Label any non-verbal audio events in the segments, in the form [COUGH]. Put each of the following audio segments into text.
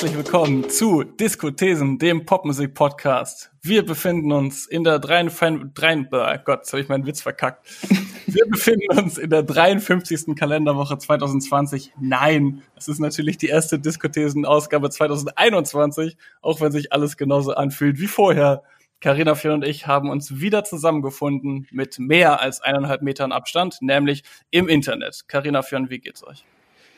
herzlich willkommen zu Diskothesen, dem Popmusik-Podcast. Wir befinden uns in der 53, 3, oh Gott, jetzt habe ich meinen Witz verkackt. Wir befinden uns in der 53. Kalenderwoche 2020. Nein, es ist natürlich die erste Diskothesen-Ausgabe 2021, auch wenn sich alles genauso anfühlt wie vorher. Carina Fjell und ich haben uns wieder zusammengefunden mit mehr als eineinhalb Metern Abstand, nämlich im Internet. Carina Fjell, wie geht's euch?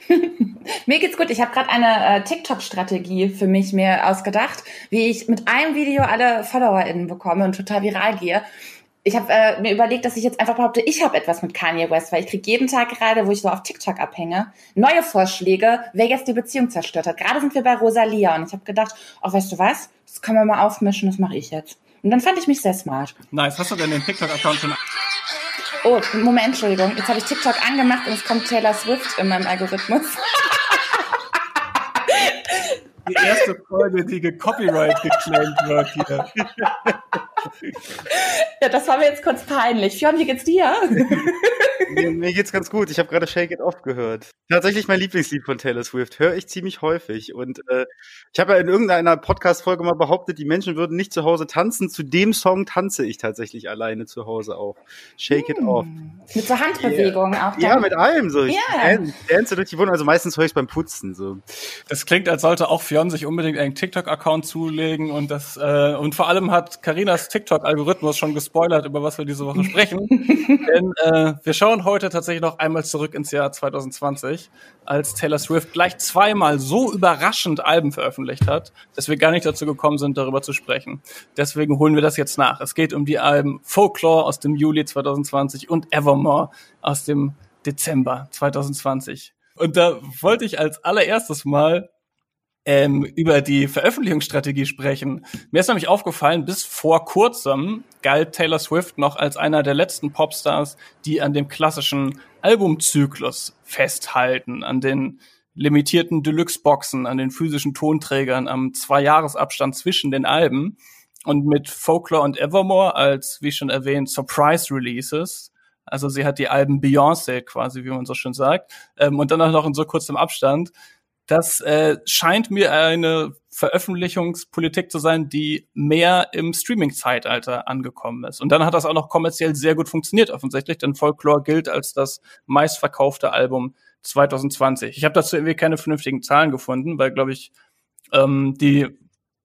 [LAUGHS] mir geht's gut. Ich habe gerade eine äh, TikTok-Strategie für mich mir ausgedacht, wie ich mit einem Video alle FollowerInnen bekomme und total viral gehe. Ich habe äh, mir überlegt, dass ich jetzt einfach behaupte, ich habe etwas mit Kanye West, weil ich kriege jeden Tag gerade, wo ich so auf TikTok abhänge, neue Vorschläge, wer jetzt die Beziehung zerstört hat. Gerade sind wir bei Rosalia und ich habe gedacht, oh, weißt du was, das können wir mal aufmischen, das mache ich jetzt. Und dann fand ich mich sehr smart. Nice. Hast du denn den TikTok-Account schon Oh, Moment, Entschuldigung. Jetzt habe ich TikTok angemacht und es kommt Taylor Swift in meinem Algorithmus. Die erste Folge, die gecopyright geclaimed wird hier. Ja, das war mir jetzt kurz peinlich. Fionn, wie geht's dir? Mir, mir geht's ganz gut. Ich habe gerade Shake It Off gehört. Tatsächlich mein Lieblingslied von Taylor Swift. Höre ich ziemlich häufig. Und äh, ich habe ja in irgendeiner Podcast-Folge mal behauptet, die Menschen würden nicht zu Hause tanzen. Zu dem Song tanze ich tatsächlich alleine zu Hause auch. Shake It Off. Hm. Mit so Handbewegungen yeah. auch. Dann. Ja, mit allem so. Ich yeah. dance durch die Wohnung. Also meistens höre ich beim Putzen so. Das klingt, als sollte auch Fionn sich unbedingt einen TikTok-Account zulegen und das äh, und vor allem hat Karinas TikTok-Algorithmus schon gespoilert, über was wir diese Woche sprechen. [LAUGHS] Denn äh, wir schauen heute tatsächlich noch einmal zurück ins Jahr 2020, als Taylor Swift gleich zweimal so überraschend Alben veröffentlicht hat, dass wir gar nicht dazu gekommen sind, darüber zu sprechen. Deswegen holen wir das jetzt nach. Es geht um die Alben Folklore aus dem Juli 2020 und Evermore aus dem Dezember 2020. Und da wollte ich als allererstes mal ähm, über die Veröffentlichungsstrategie sprechen. Mir ist nämlich aufgefallen, bis vor kurzem galt Taylor Swift noch als einer der letzten Popstars, die an dem klassischen Albumzyklus festhalten, an den limitierten Deluxe-Boxen, an den physischen Tonträgern, am Zwei-Jahres-Abstand zwischen den Alben. Und mit Folklore und Evermore als, wie schon erwähnt, Surprise-Releases also sie hat die Alben Beyoncé quasi, wie man so schön sagt, ähm, und dann auch noch in so kurzem Abstand. Das äh, scheint mir eine Veröffentlichungspolitik zu sein, die mehr im Streaming-Zeitalter angekommen ist. Und dann hat das auch noch kommerziell sehr gut funktioniert, offensichtlich, denn Folklore gilt als das meistverkaufte Album 2020. Ich habe dazu irgendwie keine vernünftigen Zahlen gefunden, weil, glaube ich, ähm, die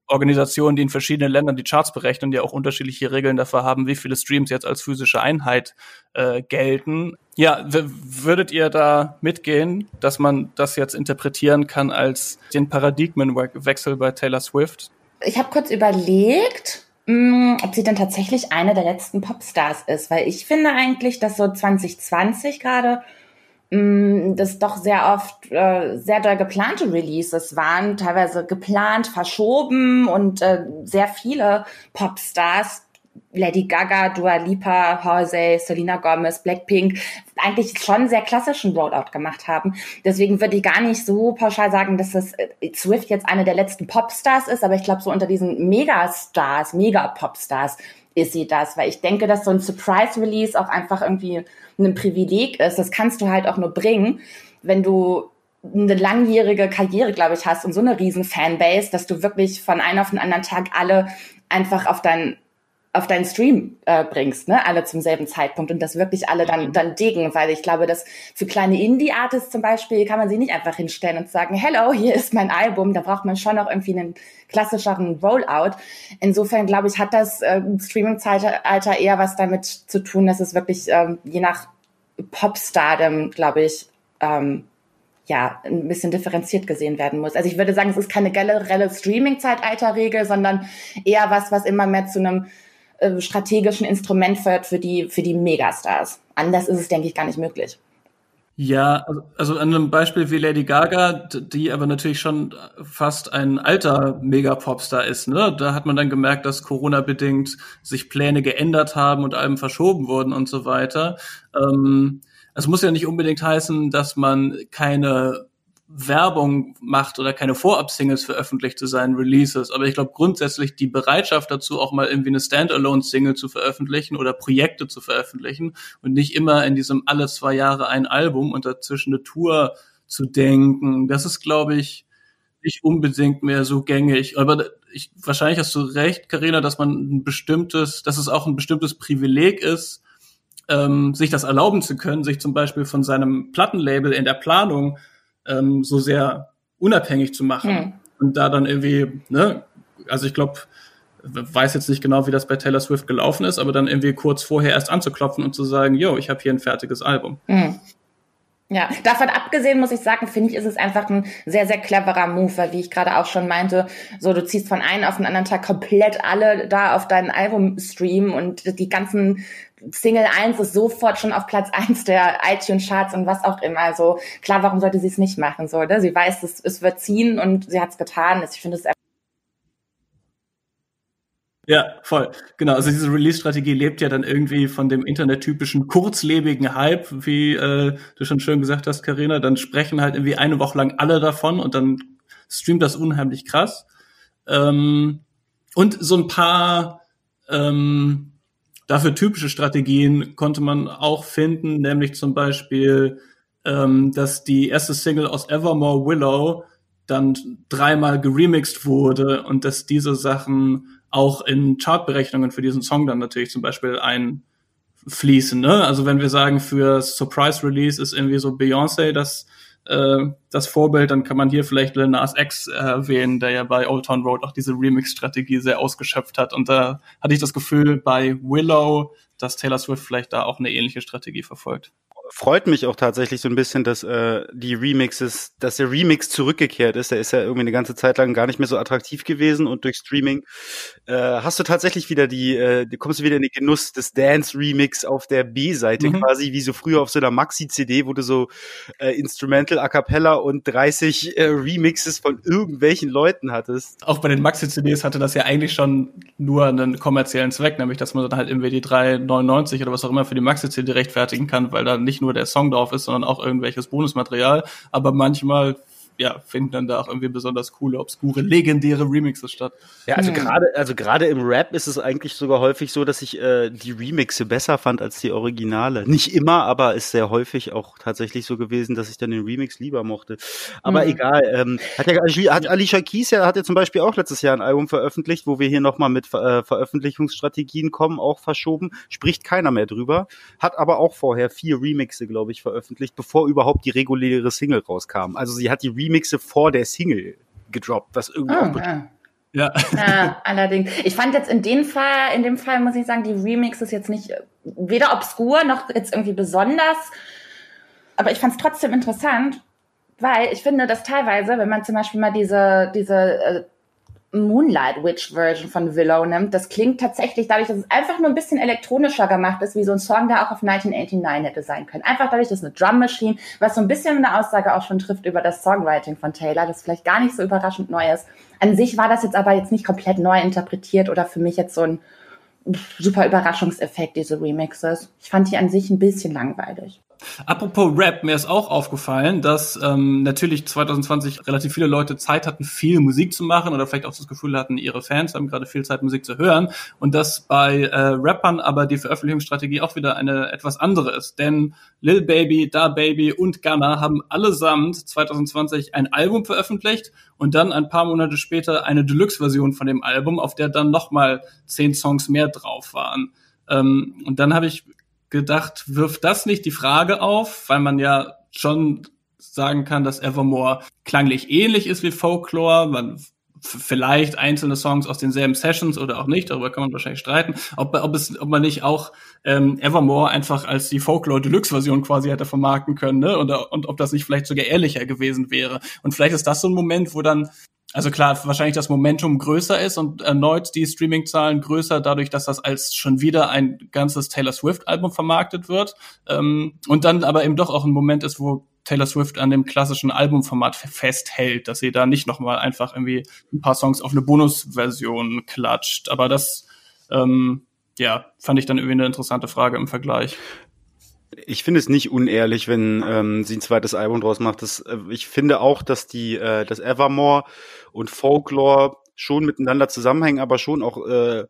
Organisationen, die in verschiedenen Ländern die Charts berechnen, die auch unterschiedliche Regeln dafür haben, wie viele Streams jetzt als physische Einheit äh, gelten. Ja, würdet ihr da mitgehen, dass man das jetzt interpretieren kann als den Paradigmenwechsel bei Taylor Swift? Ich habe kurz überlegt, mh, mm, ob sie denn tatsächlich eine der letzten Popstars ist, weil ich finde eigentlich, dass so 2020 gerade das doch sehr oft äh, sehr doll geplante Releases waren, teilweise geplant, verschoben und äh, sehr viele Popstars, Lady Gaga, Dua Lipa, Halsey, Selena Gomez, Blackpink, eigentlich schon sehr klassischen Rollout gemacht haben. Deswegen würde ich gar nicht so pauschal sagen, dass das äh, Swift jetzt eine der letzten Popstars ist, aber ich glaube, so unter diesen Megastars, Mega-Popstars ist sie das, weil ich denke, dass so ein Surprise-Release auch einfach irgendwie ein Privileg ist. Das kannst du halt auch nur bringen, wenn du eine langjährige Karriere, glaube ich, hast und so eine riesen Fanbase, dass du wirklich von einem auf den anderen Tag alle einfach auf dein auf deinen Stream äh, bringst, ne, alle zum selben Zeitpunkt und das wirklich alle dann dann diggen, weil ich glaube, dass für kleine Indie-Artists zum Beispiel kann man sie nicht einfach hinstellen und sagen, hello, hier ist mein Album, da braucht man schon noch irgendwie einen klassischeren Rollout. Insofern glaube ich, hat das äh, Streaming-Zeitalter eher was damit zu tun, dass es wirklich ähm, je nach Popstardom, glaube ich, ähm, ja, ein bisschen differenziert gesehen werden muss. Also ich würde sagen, es ist keine generelle Streaming-Zeitalter-Regel, sondern eher was, was immer mehr zu einem äh, strategischen Instrument wird für die, für die Megastars. Anders ist es, denke ich, gar nicht möglich. Ja, also, also an einem Beispiel wie Lady Gaga, die aber natürlich schon fast ein alter Megapopstar ist, ne? Da hat man dann gemerkt, dass Corona-bedingt sich Pläne geändert haben und Alben verschoben wurden und so weiter. Ähm, es muss ja nicht unbedingt heißen, dass man keine Werbung macht oder keine Vorab-Singles veröffentlicht zu seinen Releases. Aber ich glaube grundsätzlich die Bereitschaft dazu, auch mal irgendwie eine Standalone-Single zu veröffentlichen oder Projekte zu veröffentlichen und nicht immer in diesem alle zwei Jahre ein Album und dazwischen eine Tour zu denken. Das ist, glaube ich, nicht unbedingt mehr so gängig. Aber ich, wahrscheinlich hast du recht, Karina, dass man ein bestimmtes, dass es auch ein bestimmtes Privileg ist, ähm, sich das erlauben zu können, sich zum Beispiel von seinem Plattenlabel in der Planung ähm, so sehr unabhängig zu machen. Hm. Und da dann irgendwie, ne, also ich glaube, weiß jetzt nicht genau, wie das bei Taylor Swift gelaufen ist, aber dann irgendwie kurz vorher erst anzuklopfen und zu sagen, yo, ich habe hier ein fertiges Album. Hm. Ja, davon abgesehen muss ich sagen, finde ich, ist es einfach ein sehr, sehr cleverer Move, weil wie ich gerade auch schon meinte, so du ziehst von einem auf den anderen Tag komplett alle da auf deinen Albumstream und die ganzen Single 1 ist sofort schon auf Platz 1 der iTunes-Charts und was auch immer. Also klar, warum sollte sie es nicht machen? So, ne? Sie weiß, es, es wird ziehen und sie hat es getan. Ich finde es ja, voll. Genau. Also diese Release-Strategie lebt ja dann irgendwie von dem internettypischen kurzlebigen Hype, wie äh, du schon schön gesagt hast, Karina. Dann sprechen halt irgendwie eine Woche lang alle davon und dann streamt das unheimlich krass. Ähm, und so ein paar ähm, dafür typische Strategien konnte man auch finden, nämlich zum Beispiel, ähm, dass die erste Single aus Evermore Willow dann dreimal geremixed wurde und dass diese Sachen auch in Chartberechnungen für diesen Song dann natürlich zum Beispiel einfließen. Ne? Also wenn wir sagen, für Surprise Release ist irgendwie so Beyoncé das, äh, das Vorbild, dann kann man hier vielleicht Lil Nas X erwähnen, der ja bei Old Town Road auch diese Remix-Strategie sehr ausgeschöpft hat. Und da hatte ich das Gefühl bei Willow, dass Taylor Swift vielleicht da auch eine ähnliche Strategie verfolgt freut mich auch tatsächlich so ein bisschen, dass äh, die Remixes, dass der Remix zurückgekehrt ist. Der ist ja irgendwie eine ganze Zeit lang gar nicht mehr so attraktiv gewesen und durch Streaming äh, hast du tatsächlich wieder die, äh, du kommst wieder in den Genuss des Dance-Remix auf der B-Seite mhm. quasi, wie so früher auf so einer Maxi-CD, wo du so äh, Instrumental, A Cappella und 30 äh, Remixes von irgendwelchen Leuten hattest. Auch bei den Maxi-CDs hatte das ja eigentlich schon nur einen kommerziellen Zweck, nämlich dass man dann halt irgendwie die 3,99 oder was auch immer für die Maxi-CD rechtfertigen kann, weil da nicht nicht nur der Song drauf ist, sondern auch irgendwelches Bonusmaterial. Aber manchmal ja, finden dann da auch irgendwie besonders coole, obskure, legendäre Remixes statt. Ja, also hm. gerade, also gerade im Rap ist es eigentlich sogar häufig so, dass ich äh, die Remixe besser fand als die Originale. Nicht immer, aber ist sehr häufig auch tatsächlich so gewesen, dass ich dann den Remix lieber mochte. Aber hm. egal. Ähm, hat ja hat Alicia Keys ja hat ja zum Beispiel auch letztes Jahr ein Album veröffentlicht, wo wir hier nochmal mit äh, Veröffentlichungsstrategien kommen, auch verschoben. Spricht keiner mehr drüber. Hat aber auch vorher vier Remixe, glaube ich, veröffentlicht, bevor überhaupt die reguläre Single rauskam. Also sie hat die Remixe Remixe vor der Single gedroppt, was irgendwie oh, auch ja. Ja. ja, allerdings. Ich fand jetzt in dem Fall, in dem Fall muss ich sagen, die Remix ist jetzt nicht weder obskur noch jetzt irgendwie besonders. Aber ich fand es trotzdem interessant, weil ich finde, dass teilweise, wenn man zum Beispiel mal diese, diese äh, Moonlight Witch Version von Willow nimmt, das klingt tatsächlich dadurch, dass es einfach nur ein bisschen elektronischer gemacht ist, wie so ein Song, der auch auf 1989 hätte sein können. Einfach dadurch, dass eine Drum Machine, was so ein bisschen eine Aussage auch schon trifft über das Songwriting von Taylor, das vielleicht gar nicht so überraschend neu ist. An sich war das jetzt aber jetzt nicht komplett neu interpretiert oder für mich jetzt so ein super Überraschungseffekt, diese Remixes. Ich fand die an sich ein bisschen langweilig. Apropos Rap, mir ist auch aufgefallen, dass ähm, natürlich 2020 relativ viele Leute Zeit hatten, viel Musik zu machen oder vielleicht auch das Gefühl hatten, ihre Fans haben gerade viel Zeit, Musik zu hören und dass bei äh, Rappern aber die Veröffentlichungsstrategie auch wieder eine etwas andere ist. Denn Lil Baby, Da Baby und Gunna haben allesamt 2020 ein Album veröffentlicht und dann ein paar Monate später eine Deluxe-Version von dem Album, auf der dann nochmal zehn Songs mehr drauf waren. Ähm, und dann habe ich gedacht, wirft das nicht die Frage auf, weil man ja schon sagen kann, dass Evermore klanglich ähnlich ist wie Folklore. Man vielleicht einzelne Songs aus denselben Sessions oder auch nicht, darüber kann man wahrscheinlich streiten, ob, ob, es, ob man nicht auch ähm, Evermore einfach als die Folklore Deluxe Version quasi hätte vermarkten können, ne? Und, und ob das nicht vielleicht sogar ehrlicher gewesen wäre. Und vielleicht ist das so ein Moment, wo dann also klar, wahrscheinlich das Momentum größer ist und erneut die Streaming-Zahlen größer, dadurch, dass das als schon wieder ein ganzes Taylor Swift-Album vermarktet wird. Ähm, und dann aber eben doch auch ein Moment ist, wo Taylor Swift an dem klassischen Albumformat festhält, dass sie da nicht nochmal einfach irgendwie ein paar Songs auf eine Bonusversion klatscht. Aber das, ähm, ja, fand ich dann irgendwie eine interessante Frage im Vergleich. Ich finde es nicht unehrlich, wenn ähm, sie ein zweites Album draus macht. Das, äh, ich finde auch, dass die, äh, das Evermore und Folklore schon miteinander zusammenhängen, aber schon auch äh, äh,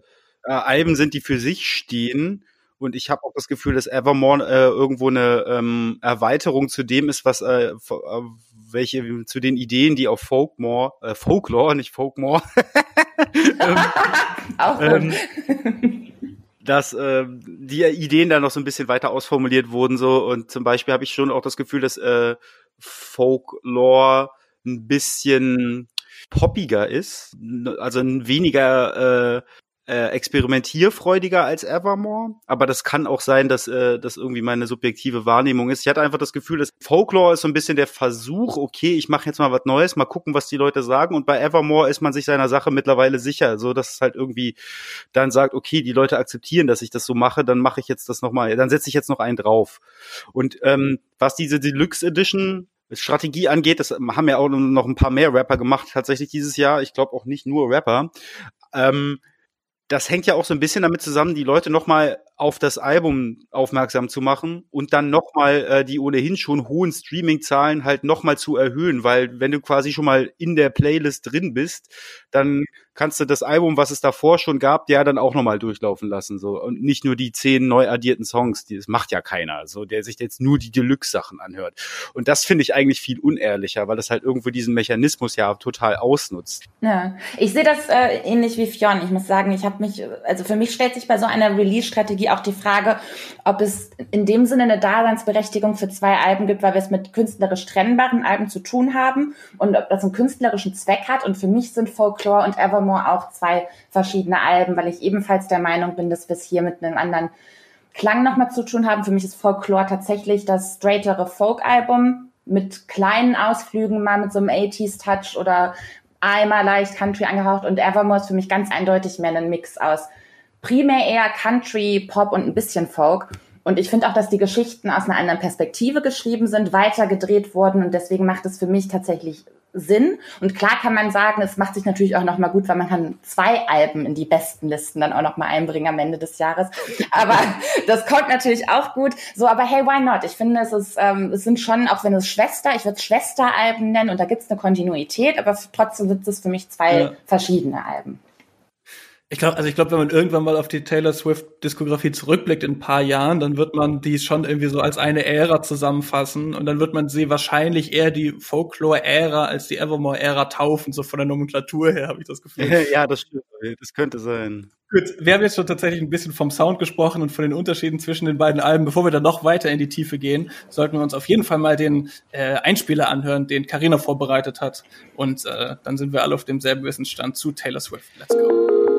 Alben sind, die für sich stehen. Und ich habe auch das Gefühl, dass Evermore äh, irgendwo eine ähm, Erweiterung zu dem ist, was äh, äh welche zu den Ideen, die auf Folkmore, äh, Folklore, nicht Folkmore, [LAUGHS] [LAUGHS] ähm, auch [LAUGHS] ähm, dass äh, die Ideen da noch so ein bisschen weiter ausformuliert wurden so. Und zum Beispiel habe ich schon auch das Gefühl, dass äh, Folklore ein bisschen poppiger ist, also ein weniger äh, äh, experimentierfreudiger als Evermore, aber das kann auch sein, dass äh, das irgendwie meine subjektive Wahrnehmung ist. Ich hatte einfach das Gefühl, dass Folklore ist so ein bisschen der Versuch, okay, ich mache jetzt mal was Neues, mal gucken, was die Leute sagen und bei Evermore ist man sich seiner Sache mittlerweile sicher, so dass es halt irgendwie dann sagt, okay, die Leute akzeptieren, dass ich das so mache, dann mache ich jetzt das noch mal, dann setze ich jetzt noch einen drauf. Und ähm, was diese Deluxe Edition Strategie angeht, das haben ja auch noch ein paar mehr Rapper gemacht tatsächlich dieses Jahr. Ich glaube auch nicht nur Rapper. Ähm, das hängt ja auch so ein bisschen damit zusammen, die Leute nochmal auf das Album aufmerksam zu machen und dann nochmal äh, die ohnehin schon hohen Streaming-Zahlen halt nochmal zu erhöhen, weil wenn du quasi schon mal in der Playlist drin bist, dann kannst du das Album, was es davor schon gab, ja dann auch nochmal durchlaufen lassen. So. Und nicht nur die zehn neu addierten Songs, die, das macht ja keiner, so der sich jetzt nur die Deluxe-Sachen anhört. Und das finde ich eigentlich viel unehrlicher, weil das halt irgendwo diesen Mechanismus ja total ausnutzt. Ja, ich sehe das äh, ähnlich wie Fionn. Ich muss sagen, ich habe mich, also für mich stellt sich bei so einer Release-Strategie auch die Frage, ob es in dem Sinne eine Daseinsberechtigung für zwei Alben gibt, weil wir es mit künstlerisch trennbaren Alben zu tun haben und ob das einen künstlerischen Zweck hat. Und für mich sind Folklore und Evermore auch zwei verschiedene Alben, weil ich ebenfalls der Meinung bin, dass wir es hier mit einem anderen Klang nochmal zu tun haben. Für mich ist Folklore tatsächlich das straightere Folk-Album mit kleinen Ausflügen, mal mit so einem 80s-Touch oder einmal leicht Country angehaucht und Evermore ist für mich ganz eindeutig mehr ein Mix aus primär eher Country, Pop und ein bisschen Folk. Und ich finde auch, dass die Geschichten aus einer anderen Perspektive geschrieben sind, weiter gedreht wurden und deswegen macht es für mich tatsächlich Sinn. Und klar kann man sagen, es macht sich natürlich auch nochmal gut, weil man kann zwei Alben in die besten Listen dann auch nochmal einbringen am Ende des Jahres. Aber [LAUGHS] das kommt natürlich auch gut. So, aber hey, why not? Ich finde, es ist, ähm, es sind schon, auch wenn es Schwester, ich würde es Schwesteralben nennen und da gibt es eine Kontinuität, aber trotzdem sind es für mich zwei ja. verschiedene Alben. Ich glaube, also ich glaube, wenn man irgendwann mal auf die Taylor Swift Diskografie zurückblickt in ein paar Jahren, dann wird man die schon irgendwie so als eine Ära zusammenfassen und dann wird man sie wahrscheinlich eher die Folklore-Ära als die Evermore-Ära taufen, so von der Nomenklatur her, habe ich das Gefühl. [LAUGHS] ja, das stimmt. Das könnte sein. Gut, wir haben jetzt schon tatsächlich ein bisschen vom Sound gesprochen und von den Unterschieden zwischen den beiden Alben. Bevor wir dann noch weiter in die Tiefe gehen, sollten wir uns auf jeden Fall mal den äh, Einspieler anhören, den Carina vorbereitet hat. Und äh, dann sind wir alle auf demselben Wissensstand zu Taylor Swift. Let's go.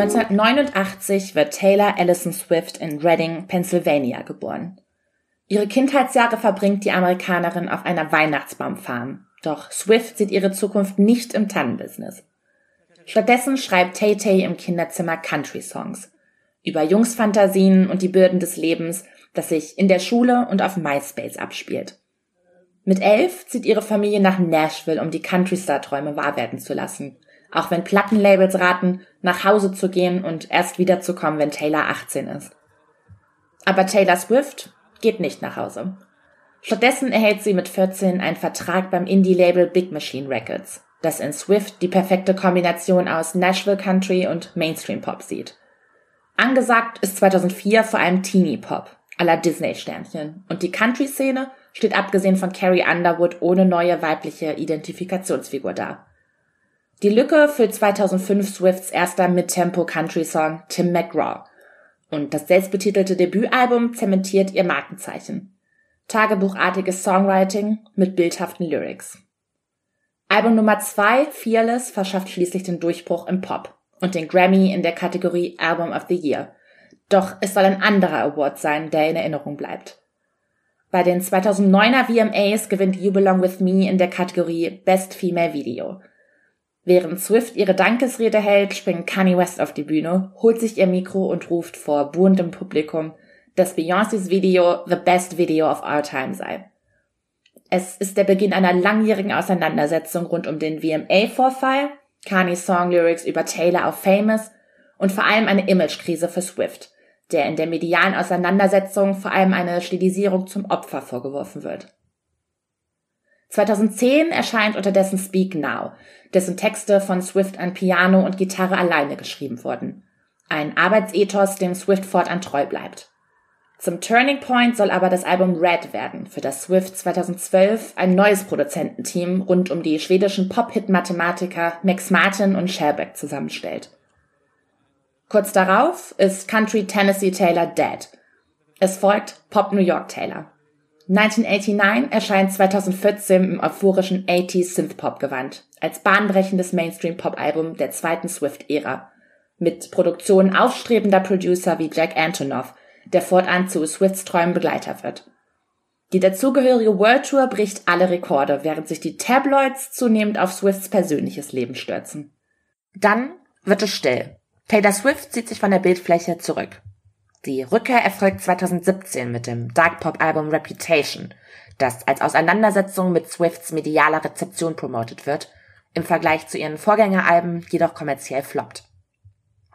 1989 wird Taylor Allison Swift in Reading, Pennsylvania geboren. Ihre Kindheitsjahre verbringt die Amerikanerin auf einer Weihnachtsbaumfarm. Doch Swift sieht ihre Zukunft nicht im Tannenbusiness. Stattdessen schreibt Tay Tay im Kinderzimmer Country-Songs. Über Jungsfantasien und die Bürden des Lebens, das sich in der Schule und auf MySpace abspielt. Mit elf zieht ihre Familie nach Nashville, um die Country-Star-Träume wahr werden zu lassen – auch wenn Plattenlabels raten, nach Hause zu gehen und erst wiederzukommen, wenn Taylor 18 ist. Aber Taylor Swift geht nicht nach Hause. Stattdessen erhält sie mit 14 einen Vertrag beim Indie-Label Big Machine Records, das in Swift die perfekte Kombination aus Nashville Country und Mainstream Pop sieht. Angesagt ist 2004 vor allem Teenie Pop, aller Disney-Sternchen, und die Country-Szene steht abgesehen von Carrie Underwood ohne neue weibliche Identifikationsfigur da. Die Lücke füllt 2005 Swifts erster Mid-Tempo-Country-Song Tim McGraw. Und das selbstbetitelte Debütalbum zementiert ihr Markenzeichen. Tagebuchartiges Songwriting mit bildhaften Lyrics. Album Nummer 2, Fearless, verschafft schließlich den Durchbruch im Pop und den Grammy in der Kategorie Album of the Year. Doch es soll ein anderer Award sein, der in Erinnerung bleibt. Bei den 2009er VMAs gewinnt You Belong With Me in der Kategorie Best Female Video – Während Swift ihre Dankesrede hält, springt Kanye West auf die Bühne, holt sich ihr Mikro und ruft vor buhendem Publikum, dass Beyoncés Video the best video of our time sei. Es ist der Beginn einer langjährigen Auseinandersetzung rund um den VMA-Vorfall, Kanye's Song-Lyrics über Taylor auf Famous und vor allem eine Imagekrise für Swift, der in der medialen Auseinandersetzung vor allem eine Stilisierung zum Opfer vorgeworfen wird. 2010 erscheint unterdessen Speak Now, dessen Texte von Swift an Piano und Gitarre alleine geschrieben wurden. Ein Arbeitsethos, dem Swift fortan treu bleibt. Zum Turning Point soll aber das Album Red werden, für das Swift 2012 ein neues Produzententeam rund um die schwedischen Pop-Hit-Mathematiker Max Martin und Shelbeck zusammenstellt. Kurz darauf ist Country Tennessee Taylor dead. Es folgt Pop New York Taylor. 1989 erscheint 2014 im euphorischen 80s Synthpop-Gewand als bahnbrechendes Mainstream-Pop-Album der zweiten Swift-Ära mit Produktionen aufstrebender Producer wie Jack Antonoff, der fortan zu Swifts treuem Begleiter wird. Die dazugehörige World Tour bricht alle Rekorde, während sich die Tabloids zunehmend auf Swifts persönliches Leben stürzen. Dann wird es still. Taylor Swift zieht sich von der Bildfläche zurück. Die Rückkehr erfolgt 2017 mit dem Dark Pop Album Reputation, das als Auseinandersetzung mit Swifts medialer Rezeption promotet wird, im Vergleich zu ihren Vorgängeralben jedoch kommerziell floppt.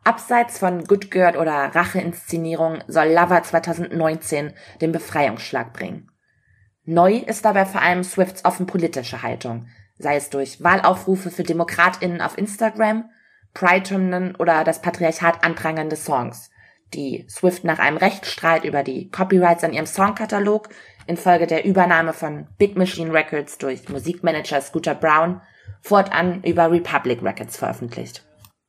Abseits von Good Girl oder Racheinszenierung soll Lover 2019 den Befreiungsschlag bringen. Neu ist dabei vor allem Swifts offen politische Haltung, sei es durch Wahlaufrufe für DemokratInnen auf Instagram, Pride-Hymnen oder das Patriarchat anprangernde Songs, die Swift nach einem Rechtsstreit über die Copyrights an ihrem Songkatalog infolge der Übernahme von Big Machine Records durch Musikmanager Scooter Brown fortan über Republic Records veröffentlicht.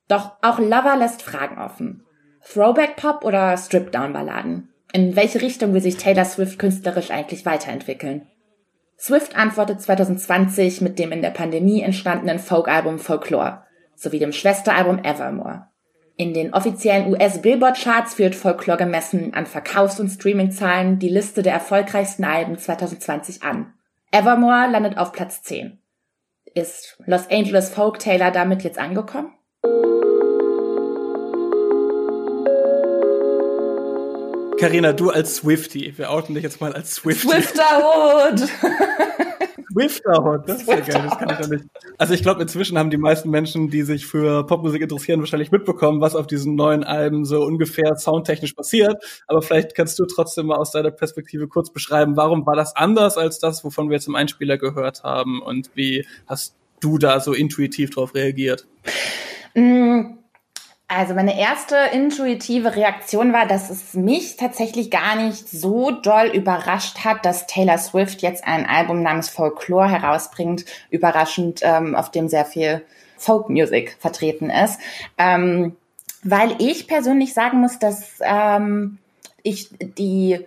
Doch auch Lover lässt Fragen offen. Throwback Pop oder Strip Down Balladen? In welche Richtung will sich Taylor Swift künstlerisch eigentlich weiterentwickeln? Swift antwortet 2020 mit dem in der Pandemie entstandenen Folkalbum Folklore sowie dem Schwesteralbum Evermore. In den offiziellen US-Billboard-Charts führt Folklore gemessen an Verkaufs- und Streaming-Zahlen die Liste der erfolgreichsten Alben 2020 an. Evermore landet auf Platz 10. Ist Los Angeles Folk Taylor damit jetzt angekommen? Carina, du als Swifty, wir outen dich jetzt mal als Swifty. Swifterhood! [LAUGHS] Swifterhood, das ist ja geil, das kann ich ja nicht. Also ich glaube, inzwischen haben die meisten Menschen, die sich für Popmusik interessieren, wahrscheinlich mitbekommen, was auf diesen neuen Alben so ungefähr soundtechnisch passiert. Aber vielleicht kannst du trotzdem mal aus deiner Perspektive kurz beschreiben, warum war das anders als das, wovon wir jetzt im Einspieler gehört haben und wie hast du da so intuitiv drauf reagiert? Mm, also meine erste intuitive Reaktion war, dass es mich tatsächlich gar nicht so doll überrascht hat, dass Taylor Swift jetzt ein Album namens Folklore herausbringt, überraschend, ähm, auf dem sehr viel Folk Music vertreten ist. Ähm, weil ich persönlich sagen muss, dass ähm, ich die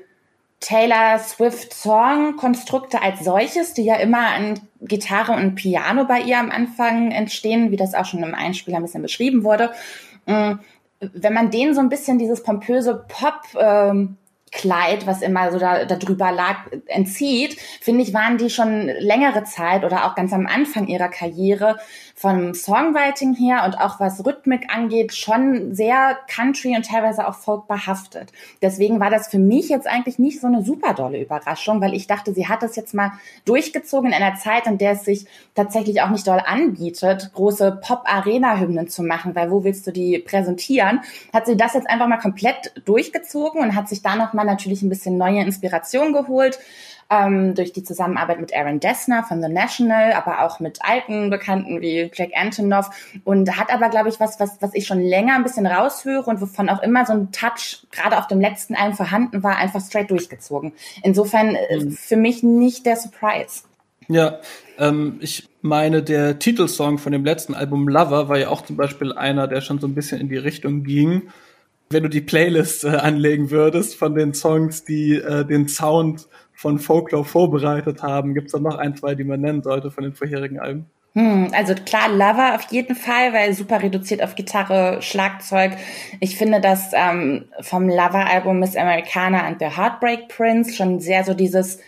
Taylor Swift Song Konstrukte als solches, die ja immer an Gitarre und Piano bei ihr am Anfang entstehen, wie das auch schon im Einspieler ein bisschen beschrieben wurde, mm, wenn man denen so ein bisschen dieses pompöse Pop ähm, Kleid, was immer so da, da drüber lag, entzieht, finde ich, waren die schon längere Zeit oder auch ganz am Anfang ihrer Karriere vom Songwriting her und auch was Rhythmik angeht, schon sehr Country und teilweise auch Folk behaftet. Deswegen war das für mich jetzt eigentlich nicht so eine super dolle Überraschung, weil ich dachte, sie hat das jetzt mal durchgezogen in einer Zeit, in der es sich tatsächlich auch nicht doll anbietet, große Pop-Arena-Hymnen zu machen, weil wo willst du die präsentieren? Hat sie das jetzt einfach mal komplett durchgezogen und hat sich da noch mal natürlich ein bisschen neue Inspiration geholt ähm, durch die Zusammenarbeit mit Aaron Dessner von The National, aber auch mit alten Bekannten wie Jack Antonoff und hat aber, glaube ich, was, was, was ich schon länger ein bisschen raushöre und wovon auch immer so ein Touch gerade auf dem letzten Album vorhanden war, einfach straight durchgezogen. Insofern äh, mhm. für mich nicht der Surprise. Ja, ähm, ich meine, der Titelsong von dem letzten Album Lover war ja auch zum Beispiel einer, der schon so ein bisschen in die Richtung ging. Wenn du die Playlist äh, anlegen würdest von den Songs, die äh, den Sound von Folklore vorbereitet haben, gibt es da noch ein, zwei, die man nennen sollte von den vorherigen Alben? Hm, also klar, Lover auf jeden Fall, weil super reduziert auf Gitarre, Schlagzeug. Ich finde, dass ähm, vom Lover-Album Miss Americana and the Heartbreak Prince schon sehr so dieses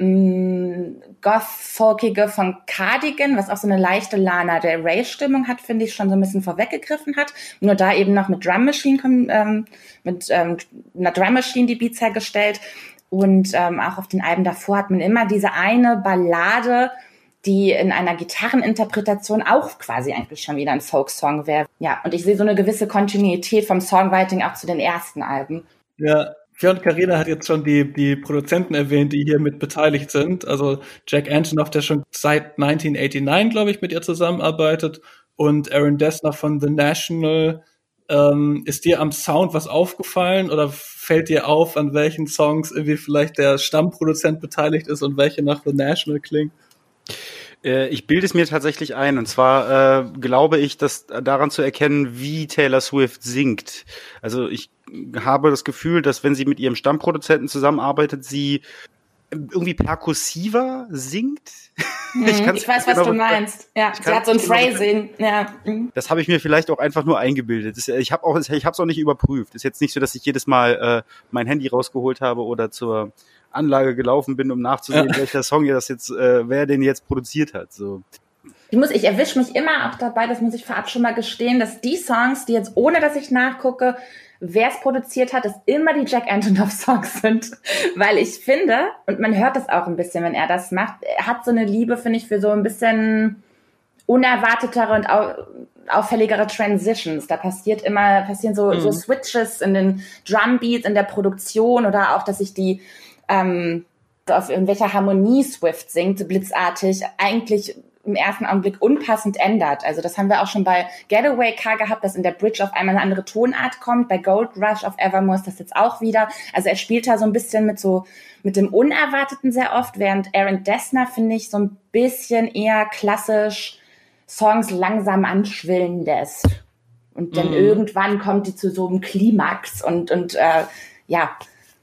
Goth-Folkige von Cardigan, was auch so eine leichte Lana Del Rey-Stimmung hat, finde ich schon so ein bisschen vorweggegriffen hat. Nur da eben noch mit Drum Machine, ähm, mit ähm, einer Drum Machine die Beats hergestellt. Und ähm, auch auf den Alben davor hat man immer diese eine Ballade, die in einer Gitarreninterpretation auch quasi eigentlich schon wieder ein Folksong wäre. Ja, und ich sehe so eine gewisse Kontinuität vom Songwriting auch zu den ersten Alben. Ja, Björn Carina hat jetzt schon die, die Produzenten erwähnt, die hier mit beteiligt sind. Also Jack Antonoff, der schon seit 1989, glaube ich, mit ihr zusammenarbeitet. Und Aaron Dessner von The National. Ähm, ist dir am Sound was aufgefallen oder fällt dir auf, an welchen Songs irgendwie vielleicht der Stammproduzent beteiligt ist und welche nach The National klingen? Äh, ich bilde es mir tatsächlich ein. Und zwar äh, glaube ich, dass daran zu erkennen, wie Taylor Swift singt. Also ich habe das Gefühl, dass wenn sie mit ihrem Stammproduzenten zusammenarbeitet, sie irgendwie perkussiver singt. [LAUGHS] Mhm, ich, ich, weiß, was genau, du meinst. Ja, sie hat so ein Phrasing. Ja. Mhm. Das habe ich mir vielleicht auch einfach nur eingebildet. Das, ich habe auch, ich habe es auch nicht überprüft. Ist jetzt nicht so, dass ich jedes Mal äh, mein Handy rausgeholt habe oder zur Anlage gelaufen bin, um nachzusehen, ja. welcher Song ja das jetzt, äh, wer den jetzt produziert hat. So. Ich muss, ich erwische mich immer auch dabei, das muss ich vorab schon mal gestehen, dass die Songs, die jetzt ohne dass ich nachgucke, wer es produziert hat, dass immer die Jack Antonoff Songs sind, [LAUGHS] weil ich finde und man hört das auch ein bisschen, wenn er das macht. Er hat so eine Liebe, finde ich, für so ein bisschen unerwartetere und auffälligere Transitions. Da passiert immer passieren so, mhm. so Switches in den Drumbeats, in der Produktion oder auch, dass sich die ähm, auf in welcher Harmonie Swift singt, blitzartig, eigentlich im ersten Augenblick unpassend ändert. Also das haben wir auch schon bei Getaway Car gehabt, dass in der Bridge auf einmal eine andere Tonart kommt. Bei Gold Rush auf Evermore ist das jetzt auch wieder. Also er spielt da so ein bisschen mit so mit dem Unerwarteten sehr oft, während Aaron Dessner finde ich so ein bisschen eher klassisch Songs langsam anschwillen lässt. Und dann mm. irgendwann kommt die zu so einem Klimax und und äh, ja,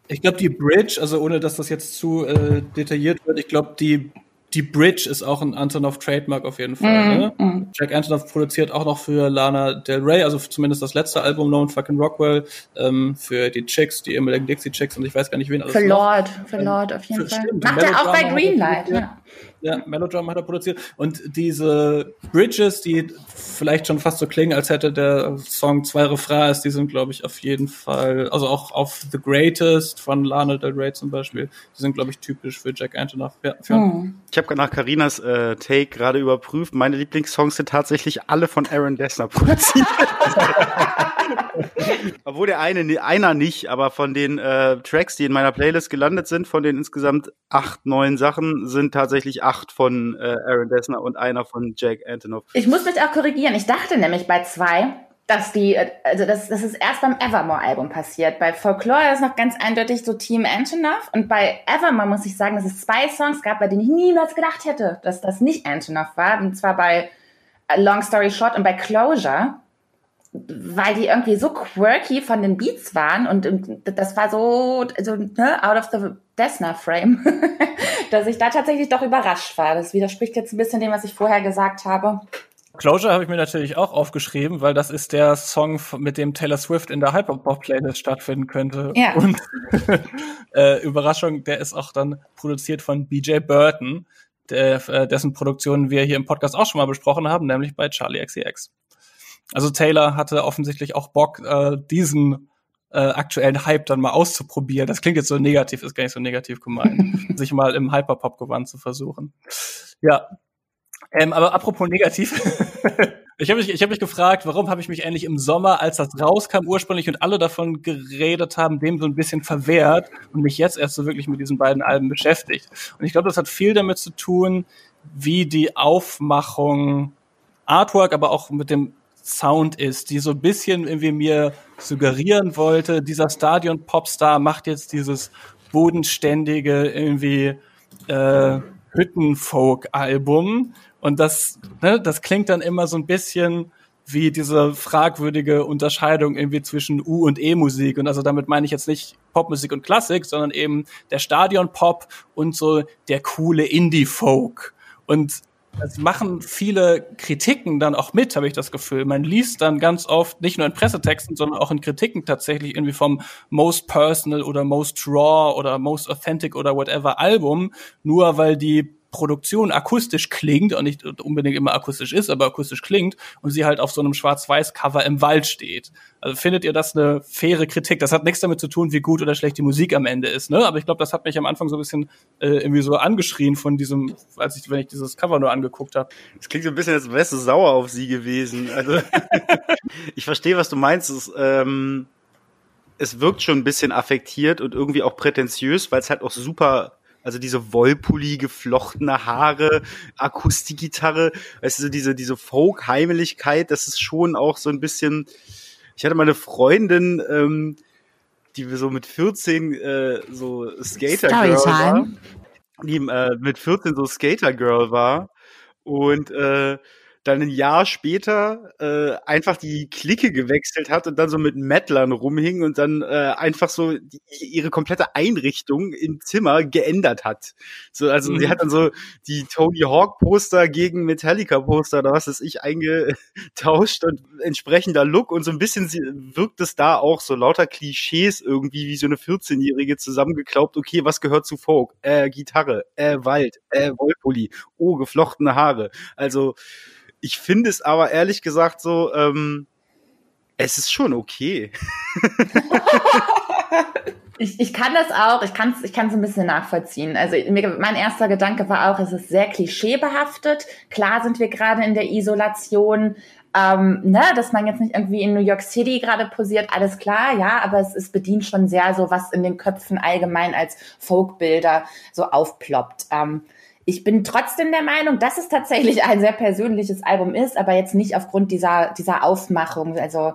ich glaube, die Bridge, also ohne dass das jetzt zu äh, detailliert wird, ich glaube, die die Bridge ist auch ein Antonov Trademark auf jeden Fall. Mm, ne? mm. Jack Antonov produziert auch noch für Lana Del Rey, also zumindest das letzte Album Lone Fucking Rockwell, ähm, für die Chicks, die Emerald Dixie Chicks und ich weiß gar nicht wen alles. Für Lord, für Lord auf jeden für, Fall. Stimmt, Macht er auch bei Greenlight, ja. Ja, Melodrum hat er produziert. Und diese Bridges, die vielleicht schon fast so klingen, als hätte der Song zwei Refrains, die sind, glaube ich, auf jeden Fall, also auch auf The Greatest von Lana Del Rey zum Beispiel, die sind, glaube ich, typisch für Jack Antonoff. Ja, hm. Ich habe nach Carinas äh, Take gerade überprüft, meine Lieblingssongs sind tatsächlich alle von Aaron Dessner produziert. [LAUGHS] Obwohl der eine, einer nicht, aber von den äh, Tracks, die in meiner Playlist gelandet sind, von den insgesamt acht, neun Sachen, sind tatsächlich acht von äh, Aaron Dessner und einer von Jack Antonoff. Ich muss mich auch korrigieren. Ich dachte nämlich bei zwei, dass die, also das, das ist erst beim Evermore-Album passiert. Bei Folklore ist noch ganz eindeutig so Team Antonoff und bei Evermore muss ich sagen, dass es zwei Songs gab, bei denen ich niemals gedacht hätte, dass das nicht Antonoff war. Und zwar bei Long Story Short und bei Closure weil die irgendwie so quirky von den Beats waren und, und das war so, so ne, out of the Desna Frame, [LAUGHS] dass ich da tatsächlich doch überrascht war. Das widerspricht jetzt ein bisschen dem, was ich vorher gesagt habe. Closure habe ich mir natürlich auch aufgeschrieben, weil das ist der Song, mit dem Taylor Swift in der Hyperpop-Playlist stattfinden könnte. Ja. Und [LAUGHS] äh, Überraschung, der ist auch dann produziert von BJ Burton, der, äh, dessen Produktionen wir hier im Podcast auch schon mal besprochen haben, nämlich bei Charlie XCX. Also Taylor hatte offensichtlich auch Bock, äh, diesen äh, aktuellen Hype dann mal auszuprobieren. Das klingt jetzt so negativ, ist gar nicht so negativ gemeint, [LAUGHS] sich mal im Hyperpop-Gewand zu versuchen. Ja. Ähm, aber apropos negativ. [LAUGHS] ich habe mich, ich hab mich gefragt, warum habe ich mich endlich im Sommer, als das rauskam ursprünglich und alle davon geredet haben, dem so ein bisschen verwehrt und mich jetzt erst so wirklich mit diesen beiden Alben beschäftigt. Und ich glaube, das hat viel damit zu tun, wie die Aufmachung Artwork, aber auch mit dem Sound ist, die so ein bisschen irgendwie mir suggerieren wollte, dieser Stadion-Popstar macht jetzt dieses bodenständige irgendwie äh, Hüttenfolk-Album und das, ne, das klingt dann immer so ein bisschen wie diese fragwürdige Unterscheidung irgendwie zwischen U- und E-Musik. Und also damit meine ich jetzt nicht Popmusik und Klassik, sondern eben der Stadion-Pop und so der coole Indie-Folk. Und das machen viele Kritiken dann auch mit, habe ich das Gefühl. Man liest dann ganz oft nicht nur in Pressetexten, sondern auch in Kritiken tatsächlich irgendwie vom Most Personal oder Most Raw oder Most Authentic oder whatever Album, nur weil die Produktion akustisch klingt und nicht unbedingt immer akustisch ist, aber akustisch klingt und sie halt auf so einem Schwarz-Weiß-Cover im Wald steht. Also findet ihr das eine faire Kritik? Das hat nichts damit zu tun, wie gut oder schlecht die Musik am Ende ist, ne? Aber ich glaube, das hat mich am Anfang so ein bisschen äh, irgendwie so angeschrien von diesem, als ich, wenn ich dieses Cover nur angeguckt habe. Es klingt so ein bisschen, als wärst du sauer auf sie gewesen. Also [LAUGHS] [LAUGHS] ich verstehe, was du meinst. Es, ähm es wirkt schon ein bisschen affektiert und irgendwie auch prätentiös, weil es halt auch super also diese Wollpulli, geflochtene Haare, Akustikgitarre, weißt du, diese, diese Folk-Heimeligkeit, das ist schon auch so ein bisschen, ich hatte mal eine Freundin, ähm, die so mit 14 äh, so Skater Girl war, die äh, mit 14 so Skater Girl war. Und äh, dann ein Jahr später äh, einfach die Clique gewechselt hat und dann so mit Mettlern rumhing und dann äh, einfach so die, ihre komplette Einrichtung im Zimmer geändert hat. So, also mhm. sie hat dann so die Tony Hawk Poster gegen Metallica Poster oder was ist ich eingetauscht und entsprechender Look und so ein bisschen wirkt es da auch so lauter Klischees irgendwie wie so eine 14-Jährige zusammengeklaubt. Okay, was gehört zu Folk? Äh, Gitarre, äh, Wald, äh, Wollpulli, oh, geflochtene Haare. Also ich finde es aber ehrlich gesagt so, ähm, es ist schon okay. [LAUGHS] ich, ich kann das auch, ich kann es ich ein bisschen nachvollziehen. Also mir, mein erster Gedanke war auch, es ist sehr klischeebehaftet. Klar sind wir gerade in der Isolation, ähm, ne, dass man jetzt nicht irgendwie in New York City gerade posiert, alles klar, ja, aber es, es bedient schon sehr so, was in den Köpfen allgemein als Folkbilder so aufploppt. Ähm, ich bin trotzdem der Meinung, dass es tatsächlich ein sehr persönliches Album ist, aber jetzt nicht aufgrund dieser, dieser Aufmachung. Also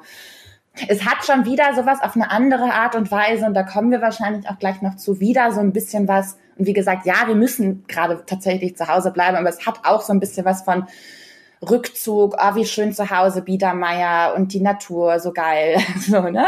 es hat schon wieder sowas auf eine andere Art und Weise und da kommen wir wahrscheinlich auch gleich noch zu wieder so ein bisschen was. Und wie gesagt, ja, wir müssen gerade tatsächlich zu Hause bleiben, aber es hat auch so ein bisschen was von Rückzug, ah, wie schön zu Hause, Biedermeier und die Natur, so geil, [LAUGHS] so, ne?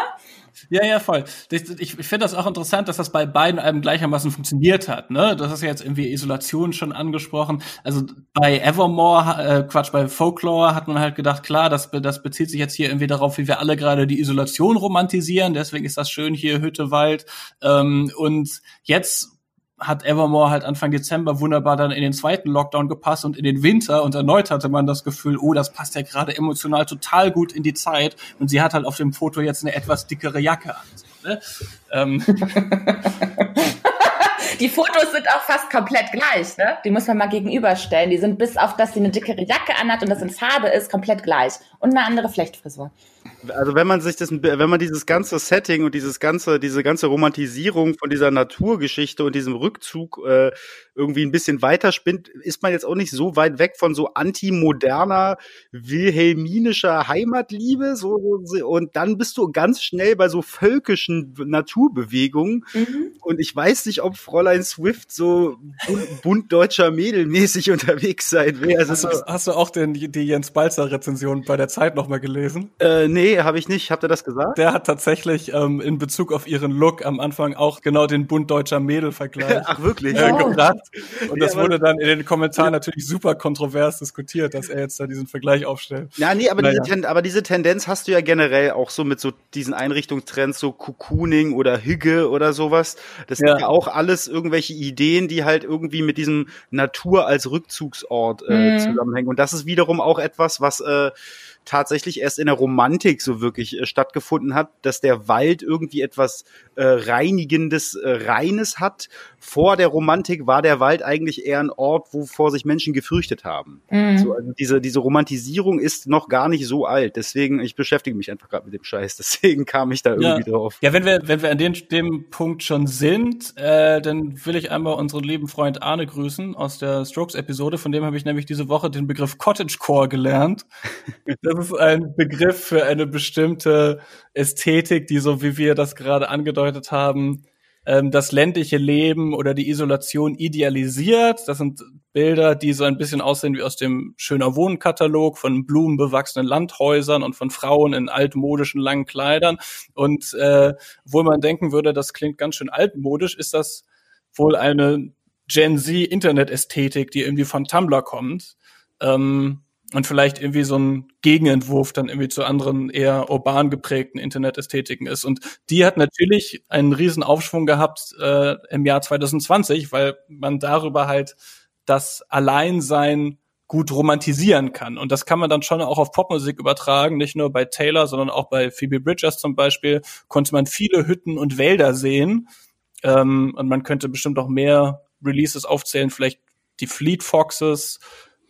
Ja, ja, voll. Ich, ich, finde das auch interessant, dass das bei beiden Alben gleichermaßen funktioniert hat. Ne? Das ist ja jetzt irgendwie Isolation schon angesprochen. Also bei Evermore, äh, Quatsch, bei Folklore hat man halt gedacht, klar, das, das bezieht sich jetzt hier irgendwie darauf, wie wir alle gerade die Isolation romantisieren. Deswegen ist das schön hier, Hütte, Wald. Ähm, und jetzt hat Evermore halt Anfang Dezember wunderbar dann in den zweiten Lockdown gepasst und in den Winter und erneut hatte man das Gefühl, oh, das passt ja gerade emotional total gut in die Zeit und sie hat halt auf dem Foto jetzt eine etwas dickere Jacke an. Ne? Ähm. [LAUGHS] Die Fotos sind auch fast komplett gleich, ne? Die muss man mal gegenüberstellen. Die sind bis auf, dass sie eine dickere Jacke anhat und das in Farbe ist, komplett gleich. Und eine andere Flechtfrisur. Also wenn man sich das, wenn man dieses ganze Setting und dieses ganze, diese ganze Romantisierung von dieser Naturgeschichte und diesem Rückzug äh, irgendwie ein bisschen weiterspinnt, ist man jetzt auch nicht so weit weg von so antimoderner, wilhelminischer Heimatliebe. So, und dann bist du ganz schnell bei so völkischen Naturbewegungen. Mhm. Und ich weiß nicht, ob Fräulein Swift so bunt deutscher Mädelmäßig [LAUGHS] unterwegs sein will. Also hast, du, hast du auch den, die Jens Balzer Rezension bei der Zeit nochmal gelesen? Äh, nee, habe ich nicht. Habt ihr das gesagt? Der hat tatsächlich ähm, in Bezug auf ihren Look am Anfang auch genau den bunt deutscher Mädel Vergleich. [LAUGHS] Ach wirklich? Äh, oh. gebracht. Und das wurde dann in den Kommentaren natürlich super kontrovers diskutiert, dass er jetzt da diesen Vergleich aufstellt. Ja, nee, aber, naja. diese, aber diese Tendenz hast du ja generell auch so mit so diesen Einrichtungstrends, so Cocooning oder Hügge oder sowas. Das ja. sind ja auch alles irgendwelche Ideen, die halt irgendwie mit diesem Natur als Rückzugsort äh, mhm. zusammenhängen. Und das ist wiederum auch etwas, was äh, tatsächlich erst in der Romantik so wirklich äh, stattgefunden hat, dass der Wald irgendwie etwas äh, reinigendes, äh, reines hat. Vor der Romantik war der Wald eigentlich eher ein Ort, wovor sich Menschen gefürchtet haben. Mhm. So, also diese diese Romantisierung ist noch gar nicht so alt. Deswegen ich beschäftige mich einfach gerade mit dem Scheiß. [LAUGHS] Deswegen kam ich da irgendwie ja. drauf. Ja, wenn wir wenn wir an dem, dem Punkt schon sind, äh, dann will ich einmal unseren lieben Freund Arne grüßen aus der Strokes-Episode. Von dem habe ich nämlich diese Woche den Begriff Cottagecore gelernt. [LAUGHS] Das ist ein Begriff für eine bestimmte Ästhetik, die so wie wir das gerade angedeutet haben, ähm, das ländliche Leben oder die Isolation idealisiert. Das sind Bilder, die so ein bisschen aussehen wie aus dem schöner Wohnkatalog von blumenbewachsenen Landhäusern und von Frauen in altmodischen langen Kleidern. Und äh, wo man denken würde, das klingt ganz schön altmodisch, ist das wohl eine Gen Z Internet-Ästhetik, die irgendwie von Tumblr kommt. Ähm, und vielleicht irgendwie so ein Gegenentwurf dann irgendwie zu anderen eher urban geprägten Internetästhetiken ist. Und die hat natürlich einen riesen Aufschwung gehabt äh, im Jahr 2020, weil man darüber halt das Alleinsein gut romantisieren kann. Und das kann man dann schon auch auf Popmusik übertragen, nicht nur bei Taylor, sondern auch bei Phoebe Bridgers zum Beispiel, konnte man viele Hütten und Wälder sehen. Ähm, und man könnte bestimmt auch mehr Releases aufzählen, vielleicht die Fleet Foxes,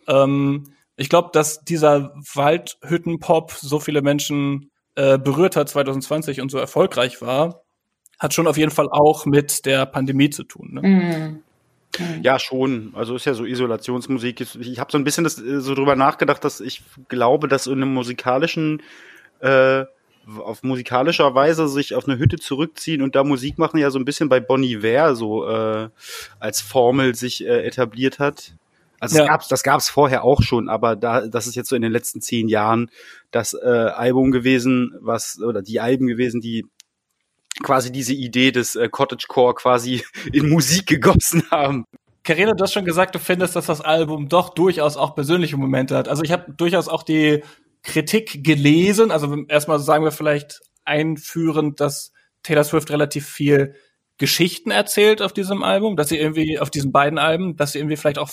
ähm, ich glaube, dass dieser Waldhüttenpop so viele Menschen äh, berührt hat 2020 und so erfolgreich war, hat schon auf jeden Fall auch mit der Pandemie zu tun. Ne? Mhm. Ja, schon. Also ist ja so Isolationsmusik. Ich habe so ein bisschen das, äh, so drüber nachgedacht, dass ich glaube, dass in einem musikalischen äh, auf musikalischer Weise sich auf eine Hütte zurückziehen und da Musik machen ja so ein bisschen bei Bonnie Iver so äh, als Formel sich äh, etabliert hat. Also ja. das gab's, das gab's vorher auch schon, aber da, das ist jetzt so in den letzten zehn Jahren das äh, Album gewesen, was oder die Alben gewesen, die quasi diese Idee des äh, Cottagecore quasi [LAUGHS] in Musik gegossen haben. Karina, du hast schon gesagt, du findest, dass das Album doch durchaus auch persönliche Momente hat. Also ich habe durchaus auch die Kritik gelesen. Also erstmal sagen wir vielleicht einführend, dass Taylor Swift relativ viel Geschichten erzählt auf diesem Album, dass sie irgendwie auf diesen beiden Alben, dass sie irgendwie vielleicht auch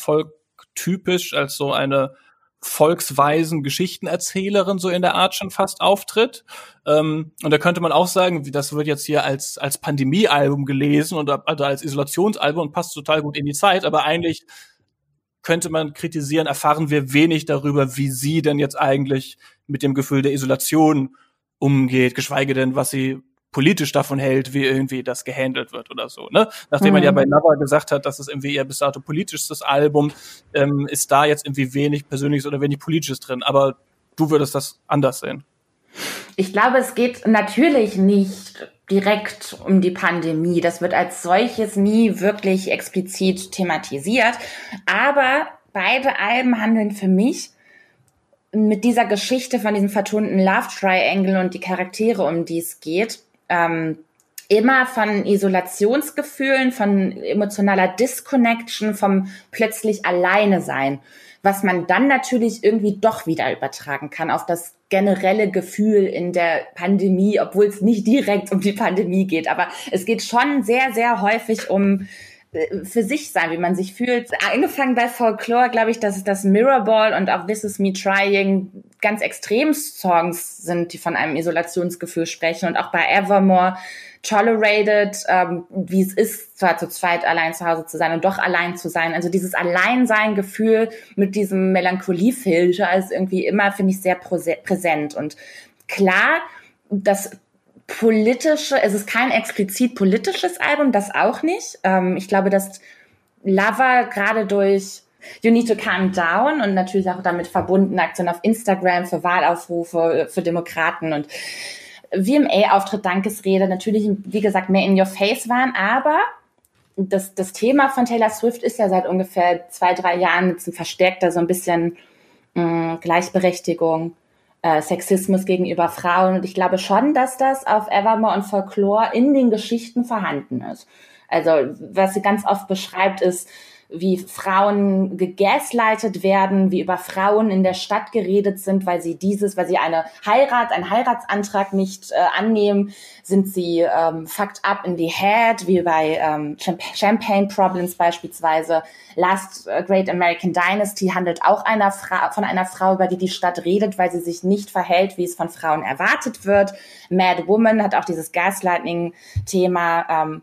folktypisch als so eine volksweisen Geschichtenerzählerin so in der Art schon fast auftritt. Ähm, und da könnte man auch sagen, das wird jetzt hier als als Pandemiealbum gelesen oder also als Isolationsalbum und passt total gut in die Zeit, aber eigentlich könnte man kritisieren, erfahren wir wenig darüber, wie sie denn jetzt eigentlich mit dem Gefühl der Isolation umgeht, geschweige denn, was sie politisch davon hält, wie irgendwie das gehandelt wird oder so. Ne? Nachdem mhm. man ja mhm. bei Nava gesagt hat, dass es irgendwie ihr bis dato politischstes Album, ähm, ist da jetzt irgendwie wenig Persönliches oder wenig Politisches drin. Aber du würdest das anders sehen. Ich glaube, es geht natürlich nicht direkt um die Pandemie. Das wird als solches nie wirklich explizit thematisiert. Aber beide Alben handeln für mich mit dieser Geschichte von diesem vertonten Love Triangle und die Charaktere, um die es geht, ähm, immer von Isolationsgefühlen, von emotionaler Disconnection, vom plötzlich alleine sein, was man dann natürlich irgendwie doch wieder übertragen kann auf das generelle Gefühl in der Pandemie, obwohl es nicht direkt um die Pandemie geht, aber es geht schon sehr, sehr häufig um für sich sein, wie man sich fühlt. Angefangen bei Folklore, glaube ich, dass das Mirrorball und auch This Is Me Trying ganz extrem Songs sind, die von einem Isolationsgefühl sprechen. Und auch bei Evermore Tolerated, ähm, wie es ist, zwar zu zweit allein zu Hause zu sein und doch allein zu sein. Also dieses Alleinsein-Gefühl mit diesem Melancholie-Filter ist irgendwie immer, finde ich, sehr präsent. Und klar, das politische, es ist kein explizit politisches Album, das auch nicht. Ähm, ich glaube, dass Lover gerade durch You Need to Calm Down und natürlich auch damit verbundene Aktionen auf Instagram für Wahlaufrufe für Demokraten und VMA-Auftritt, Dankesrede, natürlich, wie gesagt, mehr in your face waren, aber das, das Thema von Taylor Swift ist ja seit ungefähr zwei, drei Jahren jetzt ein verstärkter so ein bisschen mh, mm, Gleichberechtigung, äh, Sexismus gegenüber Frauen. Und ich glaube schon, dass das auf Evermore und Folklore in den Geschichten vorhanden ist. Also was sie ganz oft beschreibt, ist, wie Frauen gegaslightet werden, wie über Frauen in der Stadt geredet sind, weil sie dieses, weil sie eine Heirat, einen Heiratsantrag nicht äh, annehmen, sind sie ähm, fucked up in the head, wie bei ähm, Champagne Problems beispielsweise. Last äh, Great American Dynasty handelt auch einer Fra von einer Frau, über die die Stadt redet, weil sie sich nicht verhält, wie es von Frauen erwartet wird. Mad Woman hat auch dieses Gaslighting-Thema. Ähm,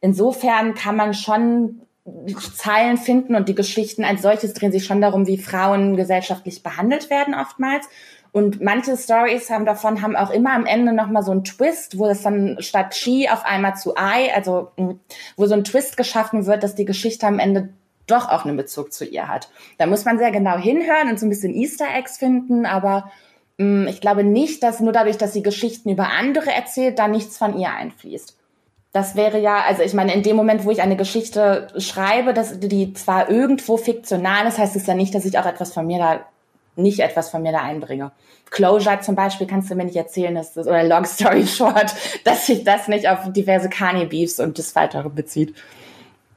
insofern kann man schon Zeilen finden und die Geschichten als solches drehen sich schon darum, wie Frauen gesellschaftlich behandelt werden oftmals. Und manche Stories haben davon haben auch immer am Ende noch mal so einen Twist, wo es dann statt She auf einmal zu I, also wo so ein Twist geschaffen wird, dass die Geschichte am Ende doch auch einen Bezug zu ihr hat. Da muss man sehr genau hinhören und so ein bisschen Easter Eggs finden, aber mh, ich glaube nicht, dass nur dadurch, dass sie Geschichten über andere erzählt, da nichts von ihr einfließt das wäre ja, also ich meine, in dem Moment, wo ich eine Geschichte schreibe, dass die zwar irgendwo fiktional ist, heißt es ja nicht, dass ich auch etwas von mir da, nicht etwas von mir da einbringe. Closure zum Beispiel kannst du mir nicht erzählen, dass das, oder Long Story [LAUGHS] Short, dass sich das nicht auf diverse Kanye-Beefs und das Weitere bezieht.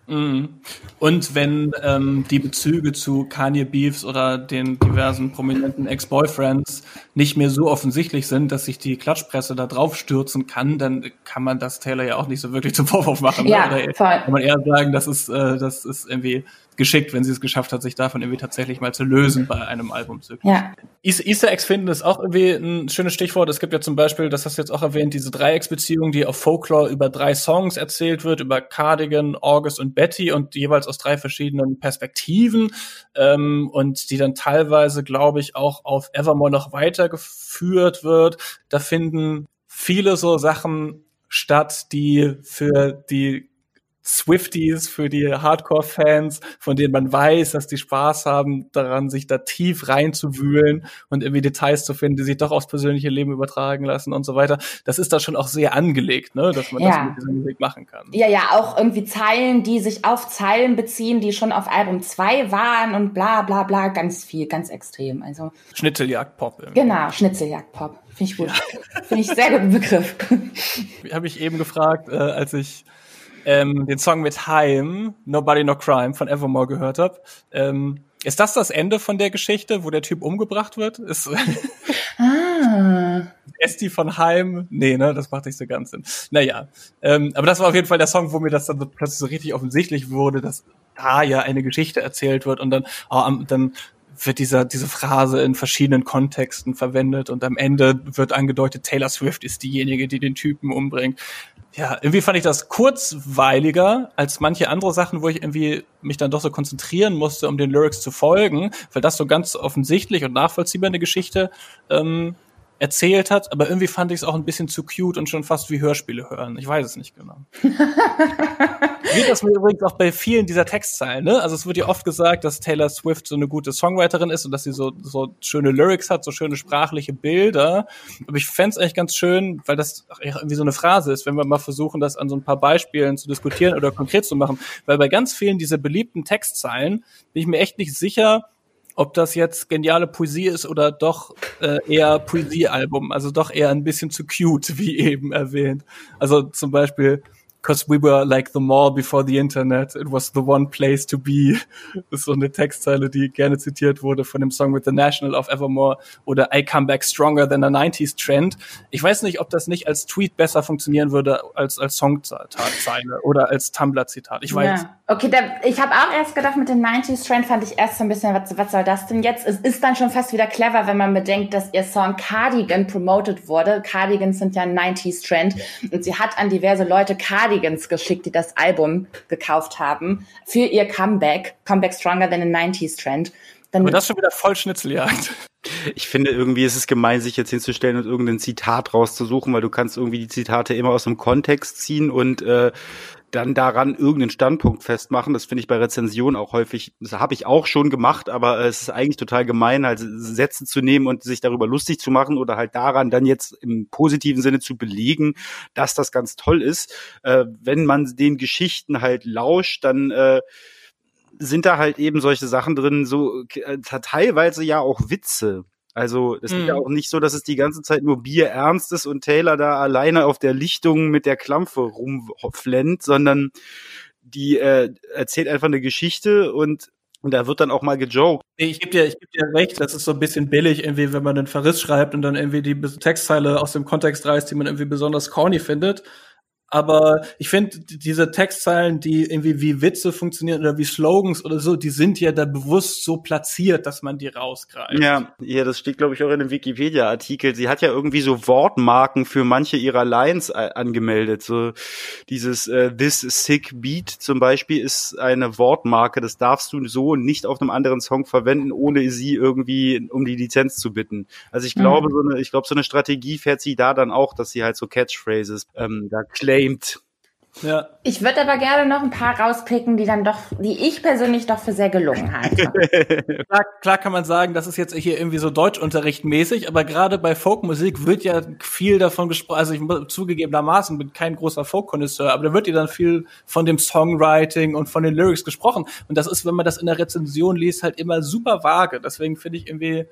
Mhm. Und wenn ähm, die Bezüge zu Kanye Beefs oder den diversen prominenten Ex-Boyfriends nicht mehr so offensichtlich sind, dass sich die Klatschpresse da drauf stürzen kann, dann kann man das Taylor ja auch nicht so wirklich zum Vorwurf machen. Ja, ne? Oder voll. kann man eher sagen, das ist, äh, das ist irgendwie geschickt, wenn sie es geschafft hat, sich davon irgendwie tatsächlich mal zu lösen bei einem Album. Ja. Easter Eggs finden ist auch irgendwie ein schönes Stichwort. Es gibt ja zum Beispiel, das hast du jetzt auch erwähnt, diese Dreiecksbeziehung, die auf Folklore über drei Songs erzählt wird, über Cardigan, August und Betty und jeweils aus drei verschiedenen Perspektiven ähm, und die dann teilweise, glaube ich, auch auf Evermore noch weitergeführt wird. Da finden viele so Sachen statt, die für die Swifties, für die Hardcore-Fans, von denen man weiß, dass die Spaß haben, daran sich da tief reinzuwühlen und irgendwie Details zu finden, die sich doch aufs persönliche Leben übertragen lassen und so weiter. Das ist da schon auch sehr angelegt, ne, dass man ja. das mit dieser Musik machen kann. Ja, ja, auch irgendwie Zeilen, die sich auf Zeilen beziehen, die schon auf Album 2 waren und bla bla bla, ganz viel, ganz extrem. Also Schnitzeljagd-Pop. Genau, Schnitzeljagd-Pop. Finde ich gut. Ja. Finde ich sehr guten Begriff. [LAUGHS] Habe ich eben gefragt, äh, als ich ähm, den Song mit Heim, Nobody No Crime von Evermore gehört habe. Ähm, ist das das Ende von der Geschichte, wo der Typ umgebracht wird? Ist ah. [LAUGHS] Esti von Heim? Nee, ne, das macht nicht so ganz Sinn. Naja, ähm, aber das war auf jeden Fall der Song, wo mir das dann so plötzlich so richtig offensichtlich wurde, dass da ja eine Geschichte erzählt wird und dann, oh, dann wird dieser, diese Phrase in verschiedenen Kontexten verwendet und am Ende wird angedeutet, Taylor Swift ist diejenige, die den Typen umbringt ja, irgendwie fand ich das kurzweiliger als manche andere Sachen, wo ich irgendwie mich dann doch so konzentrieren musste, um den Lyrics zu folgen, weil das so ganz offensichtlich und nachvollziehbar eine Geschichte ähm, erzählt hat, aber irgendwie fand ich es auch ein bisschen zu cute und schon fast wie Hörspiele hören. Ich weiß es nicht genau. [LAUGHS] Wie das mir übrigens auch bei vielen dieser Textzeilen, ne? Also es wird ja oft gesagt, dass Taylor Swift so eine gute Songwriterin ist und dass sie so, so schöne Lyrics hat, so schöne sprachliche Bilder. Aber ich fände es eigentlich ganz schön, weil das irgendwie so eine Phrase ist, wenn wir mal versuchen, das an so ein paar Beispielen zu diskutieren oder konkret zu machen. Weil bei ganz vielen dieser beliebten Textzeilen bin ich mir echt nicht sicher, ob das jetzt geniale Poesie ist oder doch äh, eher Poesiealbum, also doch eher ein bisschen zu cute, wie eben erwähnt. Also zum Beispiel because we were like the mall before the internet. It was the one place to be. [LAUGHS] Das ist so eine Textzeile, die gerne zitiert wurde von dem Song with the National of Evermore oder I come back stronger than a 90s Trend. Ich weiß nicht, ob das nicht als Tweet besser funktionieren würde als als Songzeile oder als Tumblr-Zitat. Ich weiß. Ja. Okay, da, ich habe auch erst gedacht, mit dem 90s Trend fand ich erst so ein bisschen, was, was soll das denn jetzt? Es ist dann schon fast wieder clever, wenn man bedenkt, dass ihr Song Cardigan promoted wurde. Cardigans sind ja ein 90s Trend und sie hat an diverse Leute Cardigans Cardigans geschickt, die das Album gekauft haben, für ihr Comeback, Comeback Stronger than a 90s Trend. Dann Aber das schon wieder voll Schnitzeljagd. Ich finde irgendwie ist es gemein, sich jetzt hinzustellen und irgendein Zitat rauszusuchen, weil du kannst irgendwie die Zitate immer aus dem Kontext ziehen und äh, dann daran irgendeinen Standpunkt festmachen. Das finde ich bei Rezensionen auch häufig, das habe ich auch schon gemacht, aber es ist eigentlich total gemein, halt Sätze zu nehmen und sich darüber lustig zu machen oder halt daran dann jetzt im positiven Sinne zu belegen, dass das ganz toll ist. Äh, wenn man den Geschichten halt lauscht, dann äh, sind da halt eben solche Sachen drin, so äh, teilweise ja auch Witze. Also es ist ja mhm. auch nicht so, dass es die ganze Zeit nur Bier ernst ist und Taylor da alleine auf der Lichtung mit der Klampfe rumflennt, sondern die äh, erzählt einfach eine Geschichte und und da wird dann auch mal gejoked. Ich gebe dir, ich geb dir recht, das ist so ein bisschen billig, irgendwie, wenn man einen Verriss schreibt und dann irgendwie die Textzeile aus dem Kontext reißt, die man irgendwie besonders corny findet. Aber ich finde, diese Textzeilen, die irgendwie wie Witze funktionieren oder wie Slogans oder so, die sind ja da bewusst so platziert, dass man die rausgreift. Ja, ja das steht, glaube ich, auch in einem Wikipedia-Artikel. Sie hat ja irgendwie so Wortmarken für manche ihrer Lines äh, angemeldet. So dieses äh, This Sick Beat zum Beispiel ist eine Wortmarke. Das darfst du so nicht auf einem anderen Song verwenden, ohne sie irgendwie um die Lizenz zu bitten. Also ich glaube, mhm. so eine, ich glaube, so eine Strategie fährt sie da dann auch, dass sie halt so Catchphrases ähm, da claim geflamed. Ja. Ich würde aber gerne noch ein paar rauspicken, die dann doch, die ich persönlich doch für sehr gelungen halte. [LAUGHS] klar, klar kann man sagen, das ist jetzt hier irgendwie so Deutschunterricht mäßig, aber gerade bei Folkmusik wird ja viel davon gesprochen, also ich zugegebenermaßen bin kein großer Folk-Konnoisseur, aber da wird ja dann viel von dem Songwriting und von den Lyrics gesprochen. Und das ist, wenn man das in der Rezension liest, halt immer super vage. Deswegen finde ich irgendwie,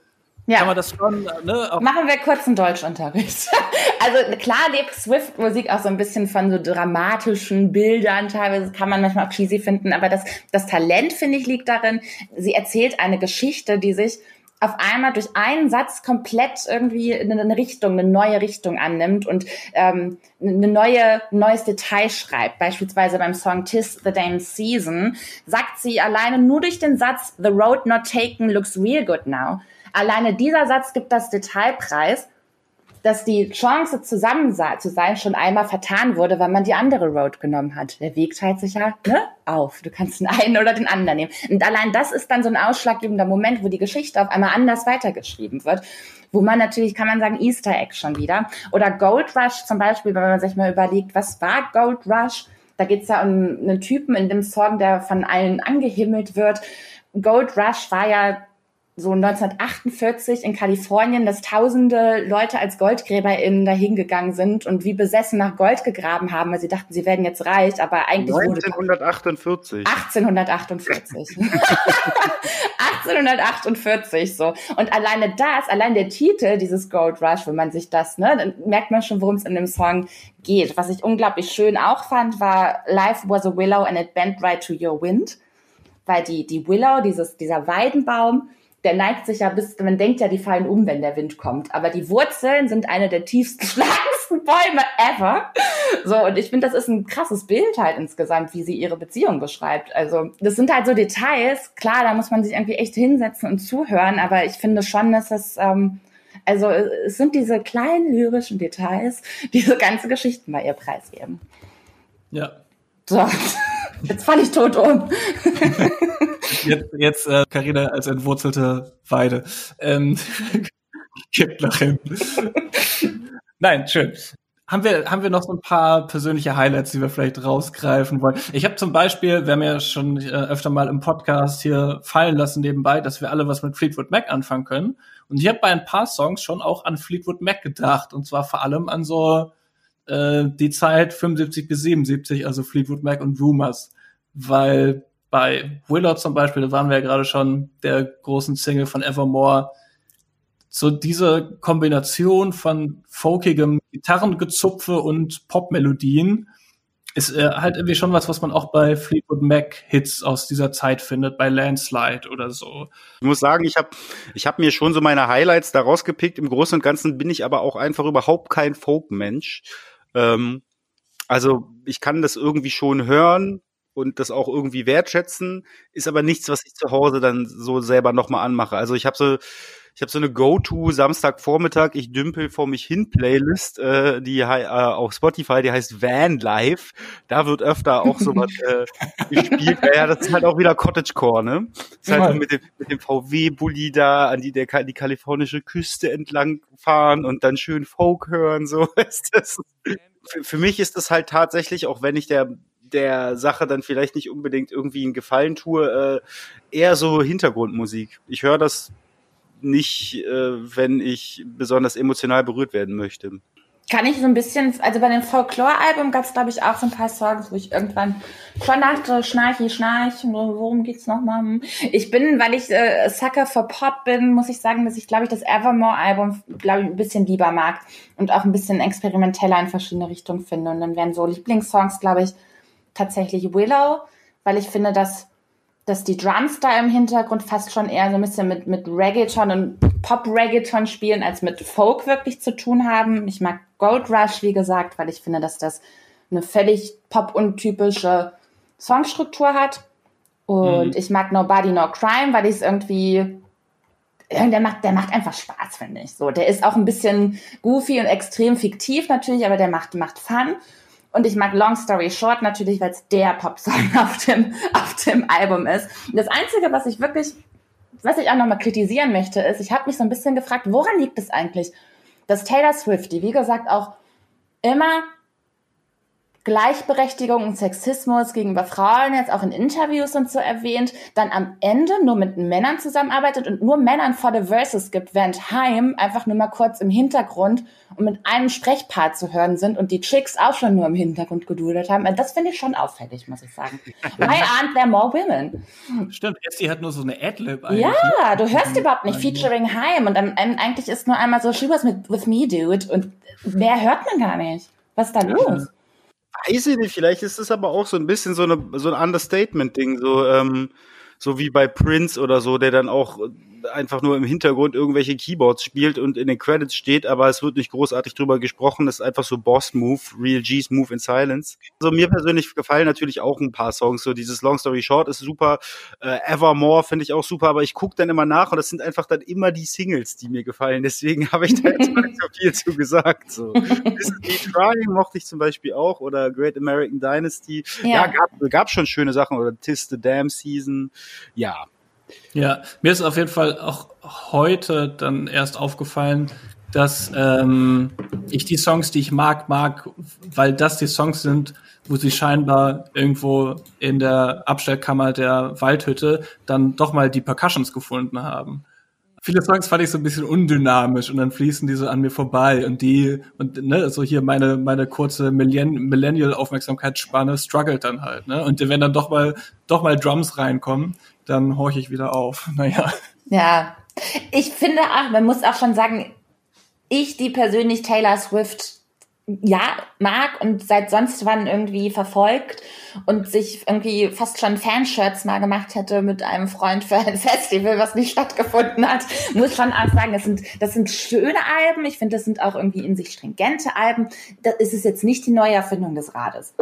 ja. Kann man das schon, ne? Machen wir kurz einen Deutschunterricht. [LAUGHS] also klar lebt Swift-Musik auch so ein bisschen von so dramatischen Bildern. Teilweise kann man manchmal auch cheesy finden, aber das, das Talent, finde ich, liegt darin, sie erzählt eine Geschichte, die sich auf einmal durch einen Satz komplett irgendwie eine Richtung, eine neue Richtung annimmt und ähm, eine neue, neues Detail schreibt. Beispielsweise beim Song Tis the Damn Season sagt sie alleine nur durch den Satz The road not taken looks real good now. Alleine dieser Satz gibt das Detailpreis dass die Chance, zusammen zu sein, schon einmal vertan wurde, weil man die andere Road genommen hat. Der Weg teilt sich ja ne, auf. Du kannst den einen oder den anderen nehmen. Und allein das ist dann so ein ausschlaggebender Moment, wo die Geschichte auf einmal anders weitergeschrieben wird. Wo man natürlich, kann man sagen, Easter Egg schon wieder. Oder Gold Rush zum Beispiel, wenn man sich mal überlegt, was war Gold Rush? Da geht es ja um einen Typen in dem Song, der von allen angehimmelt wird. Gold Rush war ja so 1948 in Kalifornien, dass tausende Leute als GoldgräberInnen dahin gegangen sind und wie besessen nach Gold gegraben haben, weil sie dachten, sie werden jetzt reich, aber eigentlich 1948. wurde 1848. 1848 [LAUGHS] so. Und alleine das, allein der Titel dieses Gold Rush, wenn man sich das, ne, dann merkt man schon, worum es in dem Song geht. Was ich unglaublich schön auch fand, war Life was a willow and it bent right to your wind. Weil die, die Willow, dieses, dieser Weidenbaum, der neigt sich ja bis, man denkt ja, die fallen um, wenn der Wind kommt. Aber die Wurzeln sind eine der tiefsten, [LAUGHS] schlagendsten Bäume ever. So, und ich finde, das ist ein krasses Bild halt insgesamt, wie sie ihre Beziehung beschreibt. Also, das sind halt so Details. Klar, da muss man sich irgendwie echt hinsetzen und zuhören, aber ich finde schon, dass das, ähm, also, es sind diese kleinen lyrischen Details, die diese ganze Geschichten bei ihr preisgeben. Ja. So, jetzt falle ich tot um. [LAUGHS] jetzt, jetzt äh, Carina als entwurzelte Weide. Ähm, [LAUGHS] gibt noch hin. Nein, schön. Haben wir, haben wir noch so ein paar persönliche Highlights, die wir vielleicht rausgreifen wollen? Ich habe zum Beispiel, wir haben ja schon äh, öfter mal im Podcast hier fallen lassen nebenbei, dass wir alle was mit Fleetwood Mac anfangen können. Und ich habe bei ein paar Songs schon auch an Fleetwood Mac gedacht. Und zwar vor allem an so äh, die Zeit 75 bis 77, also Fleetwood Mac und Rumors. Weil bei Willow zum Beispiel, da waren wir ja gerade schon der großen Single von Evermore, so diese Kombination von folkigem Gitarrengezupfe und Popmelodien ist äh, halt irgendwie schon was, was man auch bei Fleetwood Mac Hits aus dieser Zeit findet, bei Landslide oder so. Ich muss sagen, ich habe ich hab mir schon so meine Highlights da rausgepickt. Im Großen und Ganzen bin ich aber auch einfach überhaupt kein Folkmensch. Ähm, also ich kann das irgendwie schon hören, und das auch irgendwie wertschätzen, ist aber nichts, was ich zu Hause dann so selber nochmal anmache. Also ich habe so, ich habe so eine Go-To Samstagvormittag, ich dümpel vor mich hin Playlist, äh, die äh, auf Spotify, die heißt Van Life. Da wird öfter auch so was äh, [LAUGHS] gespielt. Ja, das ist halt auch wieder Cottagecore, ne? Das ist halt so mit dem, mit dem VW-Bulli da an die, der, die kalifornische Küste entlang fahren und dann schön Folk hören, so [LAUGHS] ist das. Für, für mich ist das halt tatsächlich, auch wenn ich der der Sache dann vielleicht nicht unbedingt irgendwie einen Gefallen tue, äh, eher so Hintergrundmusik. Ich höre das nicht, äh, wenn ich besonders emotional berührt werden möchte. Kann ich so ein bisschen, also bei dem Folklore-Album gab es, glaube ich, auch so ein paar Songs, wo ich irgendwann schon dachte, schnarchi, schnarch, worum geht's nochmal? Ich bin, weil ich äh, Sucker for Pop bin, muss ich sagen, dass ich, glaube ich, das Evermore-Album, glaube ich, ein bisschen lieber mag und auch ein bisschen experimenteller in verschiedene Richtungen finde. Und dann wären so Lieblingssongs, glaube ich, tatsächlich Willow, weil ich finde, dass, dass die Drums da im Hintergrund fast schon eher so ein bisschen mit, mit Reggaeton und Pop-Reggaeton spielen, als mit Folk wirklich zu tun haben. Ich mag Gold Rush, wie gesagt, weil ich finde, dass das eine völlig pop-untypische Songstruktur hat. Und mhm. ich mag Nobody No Crime, weil ich es irgendwie der macht, der macht einfach Spaß, finde ich. So, der ist auch ein bisschen goofy und extrem fiktiv natürlich, aber der macht, macht Fun. Und ich mag Long Story Short natürlich, weil es der Popsong [LAUGHS] auf dem, auf dem Album ist. Und das Einzige, was ich wirklich, was ich auch nochmal kritisieren möchte, ist, ich habe mich so ein bisschen gefragt, woran liegt es eigentlich, dass Taylor Swift, die wie gesagt auch immer Gleichberechtigung und Sexismus gegenüber Frauen jetzt auch in Interviews und so erwähnt, dann am Ende nur mit Männern zusammenarbeitet und nur Männern vor the Verses gibt, während Heim einfach nur mal kurz im Hintergrund und mit einem Sprechpart zu hören sind und die Chicks auch schon nur im Hintergrund gedudelt haben. Also das finde ich schon auffällig, muss ich sagen. Why aren't there more women? Stimmt, Essie hat nur so eine Adlib eigentlich. Ja, du hörst überhaupt nicht featuring Heim und Ende eigentlich ist nur einmal so, she was with, with me, dude und mehr hört man gar nicht. Was ist da los? Weiß ich nicht, vielleicht ist es aber auch so ein bisschen so, eine, so ein Understatement-Ding, so, ähm, so wie bei Prince oder so, der dann auch einfach nur im Hintergrund irgendwelche Keyboards spielt und in den Credits steht, aber es wird nicht großartig drüber gesprochen. Das ist einfach so Boss-Move, Real G's Move in Silence. Also mir persönlich gefallen natürlich auch ein paar Songs. So dieses Long Story Short ist super. Äh, Evermore finde ich auch super, aber ich gucke dann immer nach und das sind einfach dann immer die Singles, die mir gefallen. Deswegen [LAUGHS] habe ich da jetzt mal nicht so viel zu gesagt. So. This is Trying mochte ich zum Beispiel auch oder Great American Dynasty. Ja, ja gab, gab schon schöne Sachen oder Tis the Damn Season. Ja, ja, mir ist auf jeden Fall auch heute dann erst aufgefallen, dass ähm, ich die Songs, die ich mag, mag, weil das die Songs sind, wo sie scheinbar irgendwo in der Abstellkammer der Waldhütte dann doch mal die Percussions gefunden haben. Viele Songs fand ich so ein bisschen undynamisch und dann fließen die so an mir vorbei und die und ne, so hier meine meine kurze Millennial Aufmerksamkeitsspanne struggelt dann halt, ne? Und wenn dann doch mal doch mal Drums reinkommen, dann horche ich wieder auf. [LAUGHS] Naja. Ja. Ich finde auch, man muss auch schon sagen, ich, die persönlich Taylor Swift ja, mag und seit sonst wann irgendwie verfolgt und sich irgendwie fast schon Fanshirts mal gemacht hätte mit einem Freund für ein [LAUGHS] Festival, was nicht stattgefunden hat, muss schon auch sagen, das sind, das sind schöne Alben. Ich finde, das sind auch irgendwie in sich stringente Alben. Das ist es jetzt nicht die Neuerfindung des Rades.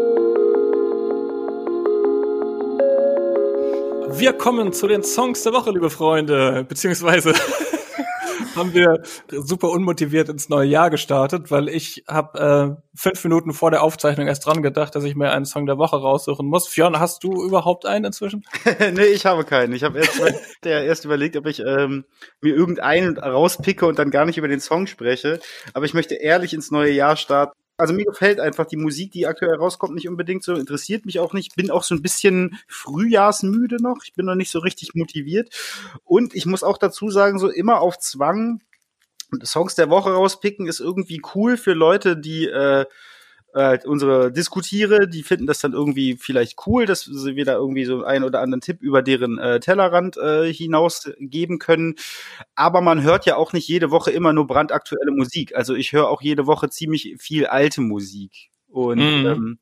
Wir kommen zu den Songs der Woche, liebe Freunde, beziehungsweise [LAUGHS] haben wir super unmotiviert ins neue Jahr gestartet, weil ich habe äh, fünf Minuten vor der Aufzeichnung erst dran gedacht, dass ich mir einen Song der Woche raussuchen muss. Fionn, hast du überhaupt einen inzwischen? [LAUGHS] nee, ich habe keinen. Ich habe erst, [LAUGHS] erst überlegt, ob ich ähm, mir irgendeinen rauspicke und dann gar nicht über den Song spreche. Aber ich möchte ehrlich ins neue Jahr starten also mir gefällt einfach die Musik, die aktuell rauskommt, nicht unbedingt so, interessiert mich auch nicht. Bin auch so ein bisschen frühjahrsmüde noch. Ich bin noch nicht so richtig motiviert. Und ich muss auch dazu sagen, so immer auf Zwang Songs der Woche rauspicken ist irgendwie cool für Leute, die äh, äh, unsere Diskutiere, die finden das dann irgendwie vielleicht cool, dass wir da irgendwie so einen oder anderen Tipp über deren äh, Tellerrand äh, hinaus geben können. Aber man hört ja auch nicht jede Woche immer nur brandaktuelle Musik. Also ich höre auch jede Woche ziemlich viel alte Musik. Und mhm. ähm,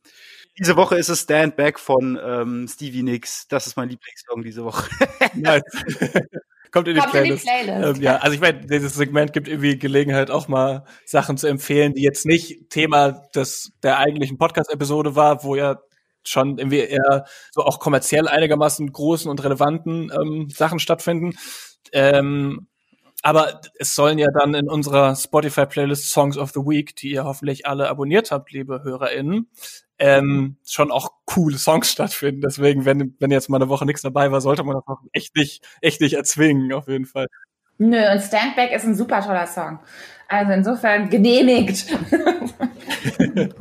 diese Woche ist es Stand Back von ähm, Stevie Nicks. Das ist mein Lieblingssong diese Woche. nice. [LAUGHS] Kommt in die Kommt Playlist. In die Playlist. Ähm, ja, also ich meine, dieses Segment gibt irgendwie Gelegenheit, auch mal Sachen zu empfehlen, die jetzt nicht Thema des der eigentlichen Podcast-Episode war, wo ja schon irgendwie eher so auch kommerziell einigermaßen großen und relevanten ähm, Sachen stattfinden. Ähm, aber es sollen ja dann in unserer Spotify-Playlist Songs of the Week, die ihr hoffentlich alle abonniert habt, liebe HörerInnen, ähm, schon auch coole Songs stattfinden. Deswegen, wenn, wenn jetzt mal eine Woche nichts dabei war, sollte man das auch echt nicht, echt nicht erzwingen, auf jeden Fall. Nö, und Stand Back ist ein super toller Song. Also insofern genehmigt. [LAUGHS]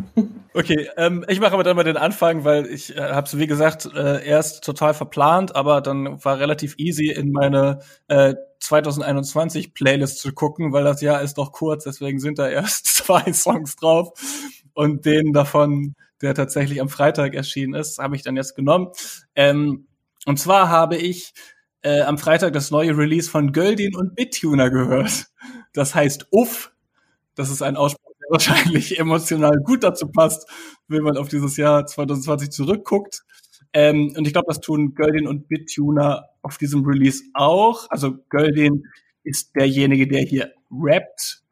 okay, ähm, ich mache aber dann mal den Anfang, weil ich äh, habe es wie gesagt äh, erst total verplant, aber dann war relativ easy in meine äh, 2021 Playlist zu gucken, weil das Jahr ist doch kurz, deswegen sind da erst [LAUGHS] zwei Songs drauf und den davon der tatsächlich am Freitag erschienen ist, habe ich dann jetzt genommen. Ähm, und zwar habe ich äh, am Freitag das neue Release von Göldin und BitTuner gehört. Das heißt Uff. Das ist ein Ausspruch, der [LAUGHS] wahrscheinlich emotional gut dazu passt, wenn man auf dieses Jahr 2020 zurückguckt. Ähm, und ich glaube, das tun Göldin und BitTuner auf diesem Release auch. Also Göldin ist derjenige, der hier rappt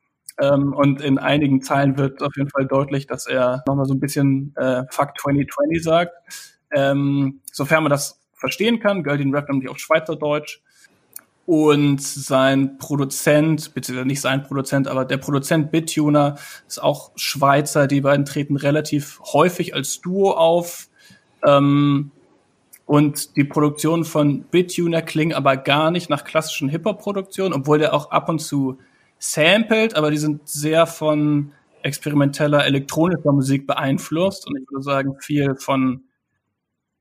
ähm, und in einigen Zeilen wird auf jeden Fall deutlich, dass er nochmal so ein bisschen äh, Fuck 2020 sagt. Ähm, sofern man das verstehen kann, Göldin rappt nämlich auch Schweizerdeutsch. Und sein Produzent, beziehungsweise nicht sein Produzent, aber der Produzent BitTuner ist auch Schweizer. Die beiden treten relativ häufig als Duo auf. Ähm, und die Produktionen von BitTuner klingen aber gar nicht nach klassischen Hip-Hop-Produktionen, obwohl der auch ab und zu sampled, aber die sind sehr von experimenteller elektronischer Musik beeinflusst und ich würde sagen viel von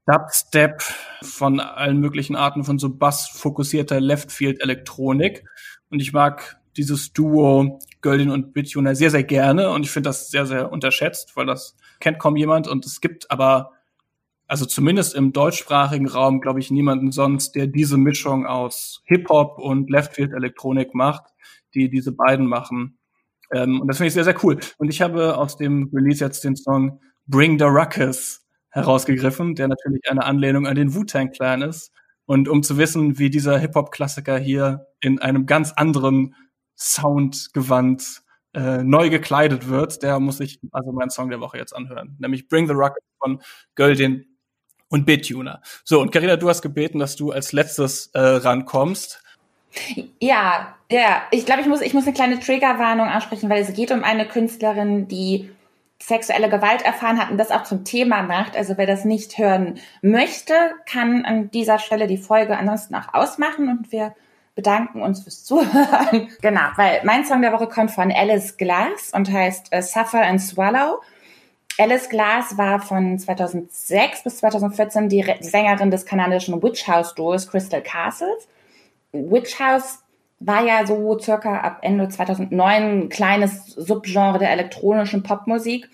Dubstep, von allen möglichen Arten von so bassfokussierter Leftfield-Elektronik und ich mag dieses Duo Göldin und Bittuner sehr, sehr gerne und ich finde das sehr, sehr unterschätzt, weil das kennt kaum jemand und es gibt aber also zumindest im deutschsprachigen Raum, glaube ich, niemanden sonst, der diese Mischung aus Hip-Hop und Leftfield-Elektronik macht die diese beiden machen. Ähm, und das finde ich sehr, sehr cool. Und ich habe aus dem Release jetzt den Song Bring the Ruckus herausgegriffen, der natürlich eine Anlehnung an den Wu-Tang Clan ist. Und um zu wissen, wie dieser Hip-Hop-Klassiker hier in einem ganz anderen Soundgewand äh, neu gekleidet wird, der muss ich also meinen Song der Woche jetzt anhören, nämlich Bring the Rocket von Göldin und B-Tuner. So, und Carina, du hast gebeten, dass du als letztes äh, rankommst. Ja, ja, ich glaube, ich muss, ich muss eine kleine Triggerwarnung ansprechen, weil es geht um eine Künstlerin, die sexuelle Gewalt erfahren hat und das auch zum Thema macht. Also wer das nicht hören möchte, kann an dieser Stelle die Folge ansonsten auch ausmachen und wir bedanken uns fürs Zuhören. [LAUGHS] genau, weil mein Song der Woche kommt von Alice Glass und heißt uh, Suffer and Swallow. Alice Glass war von 2006 bis 2014 die, die Sängerin des kanadischen Witch House Duos Crystal Castles. Witch House war ja so circa ab Ende 2009 ein kleines Subgenre der elektronischen Popmusik.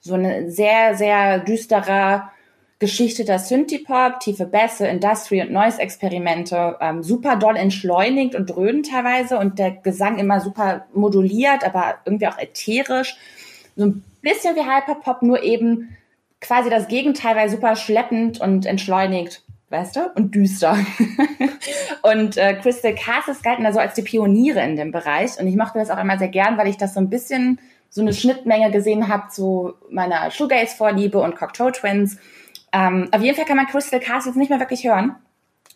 So eine sehr, sehr düsterer Geschichte der Synthie-Pop, tiefe Bässe, Industry- und Noise-Experimente, ähm, super doll entschleunigt und dröhnt teilweise und der Gesang immer super moduliert, aber irgendwie auch ätherisch. So ein bisschen wie Hyperpop, nur eben quasi das Gegenteil, weil super schleppend und entschleunigt, weißt du, und düster. [LAUGHS] und äh, Crystal Castles galten da so als die Pioniere in dem Bereich und ich mochte das auch immer sehr gern, weil ich das so ein bisschen so eine Schnittmenge gesehen habe zu meiner Shoegaze-Vorliebe und Cocktail Twins. Ähm, auf jeden Fall kann man Crystal Castles nicht mehr wirklich hören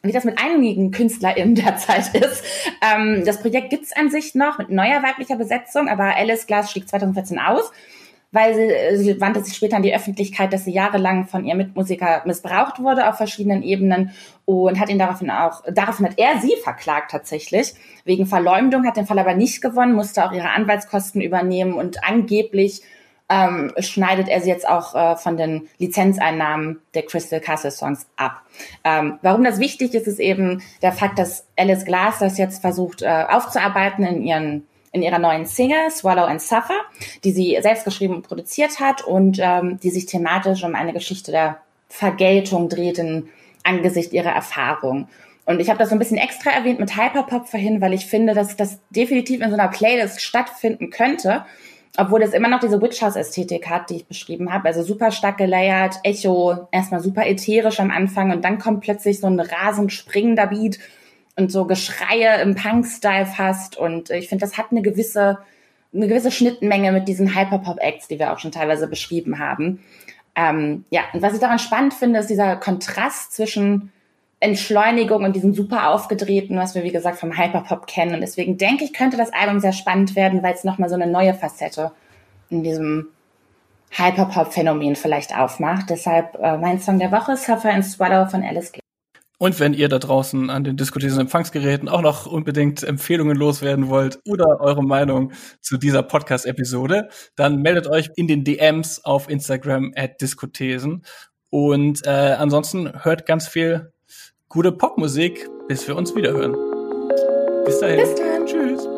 wie das mit einigen KünstlerInnen [LAUGHS] derzeit ist. Ähm, das Projekt gibt's an sich noch mit neuer weiblicher Besetzung, aber Alice Glass stieg 2014 aus weil sie, sie wandte sich später an die Öffentlichkeit, dass sie jahrelang von ihrem Mitmusiker missbraucht wurde auf verschiedenen Ebenen und hat ihn daraufhin auch, daraufhin hat er sie verklagt tatsächlich. Wegen Verleumdung hat den Fall aber nicht gewonnen, musste auch ihre Anwaltskosten übernehmen und angeblich ähm, schneidet er sie jetzt auch äh, von den Lizenzeinnahmen der Crystal Castle Songs ab. Ähm, warum das wichtig ist, ist eben der Fakt, dass Alice Glass das jetzt versucht äh, aufzuarbeiten in ihren in ihrer neuen Single Swallow and Suffer, die sie selbst geschrieben und produziert hat und ähm, die sich thematisch um eine Geschichte der Vergeltung dreht in Angesicht ihrer Erfahrung. Und ich habe das so ein bisschen extra erwähnt mit Hyperpop vorhin, weil ich finde, dass das definitiv in so einer Playlist stattfinden könnte, obwohl es immer noch diese Witch House Ästhetik hat, die ich beschrieben habe. Also super stark gelayert, Echo, erstmal super ätherisch am Anfang und dann kommt plötzlich so ein rasend springender Beat und so Geschreie im Punk-Style fast. Und ich finde, das hat eine gewisse, eine gewisse Schnittmenge mit diesen Hyperpop-Acts, die wir auch schon teilweise beschrieben haben. Ähm, ja, und was ich daran spannend finde, ist dieser Kontrast zwischen Entschleunigung und diesem super aufgedrehten, was wir wie gesagt vom Hyperpop kennen. Und deswegen denke ich, könnte das Album sehr spannend werden, weil es nochmal so eine neue Facette in diesem Hyperpop-Phänomen vielleicht aufmacht. Deshalb äh, mein Song der Woche, Suffer and Swallow von Alice G. Und wenn ihr da draußen an den diskutierenden Empfangsgeräten auch noch unbedingt Empfehlungen loswerden wollt oder eure Meinung zu dieser Podcast-Episode, dann meldet euch in den DMs auf Instagram at Diskothesen. Und äh, ansonsten hört ganz viel gute Popmusik, bis wir uns wiederhören. Bis dahin. Bis dann. Tschüss.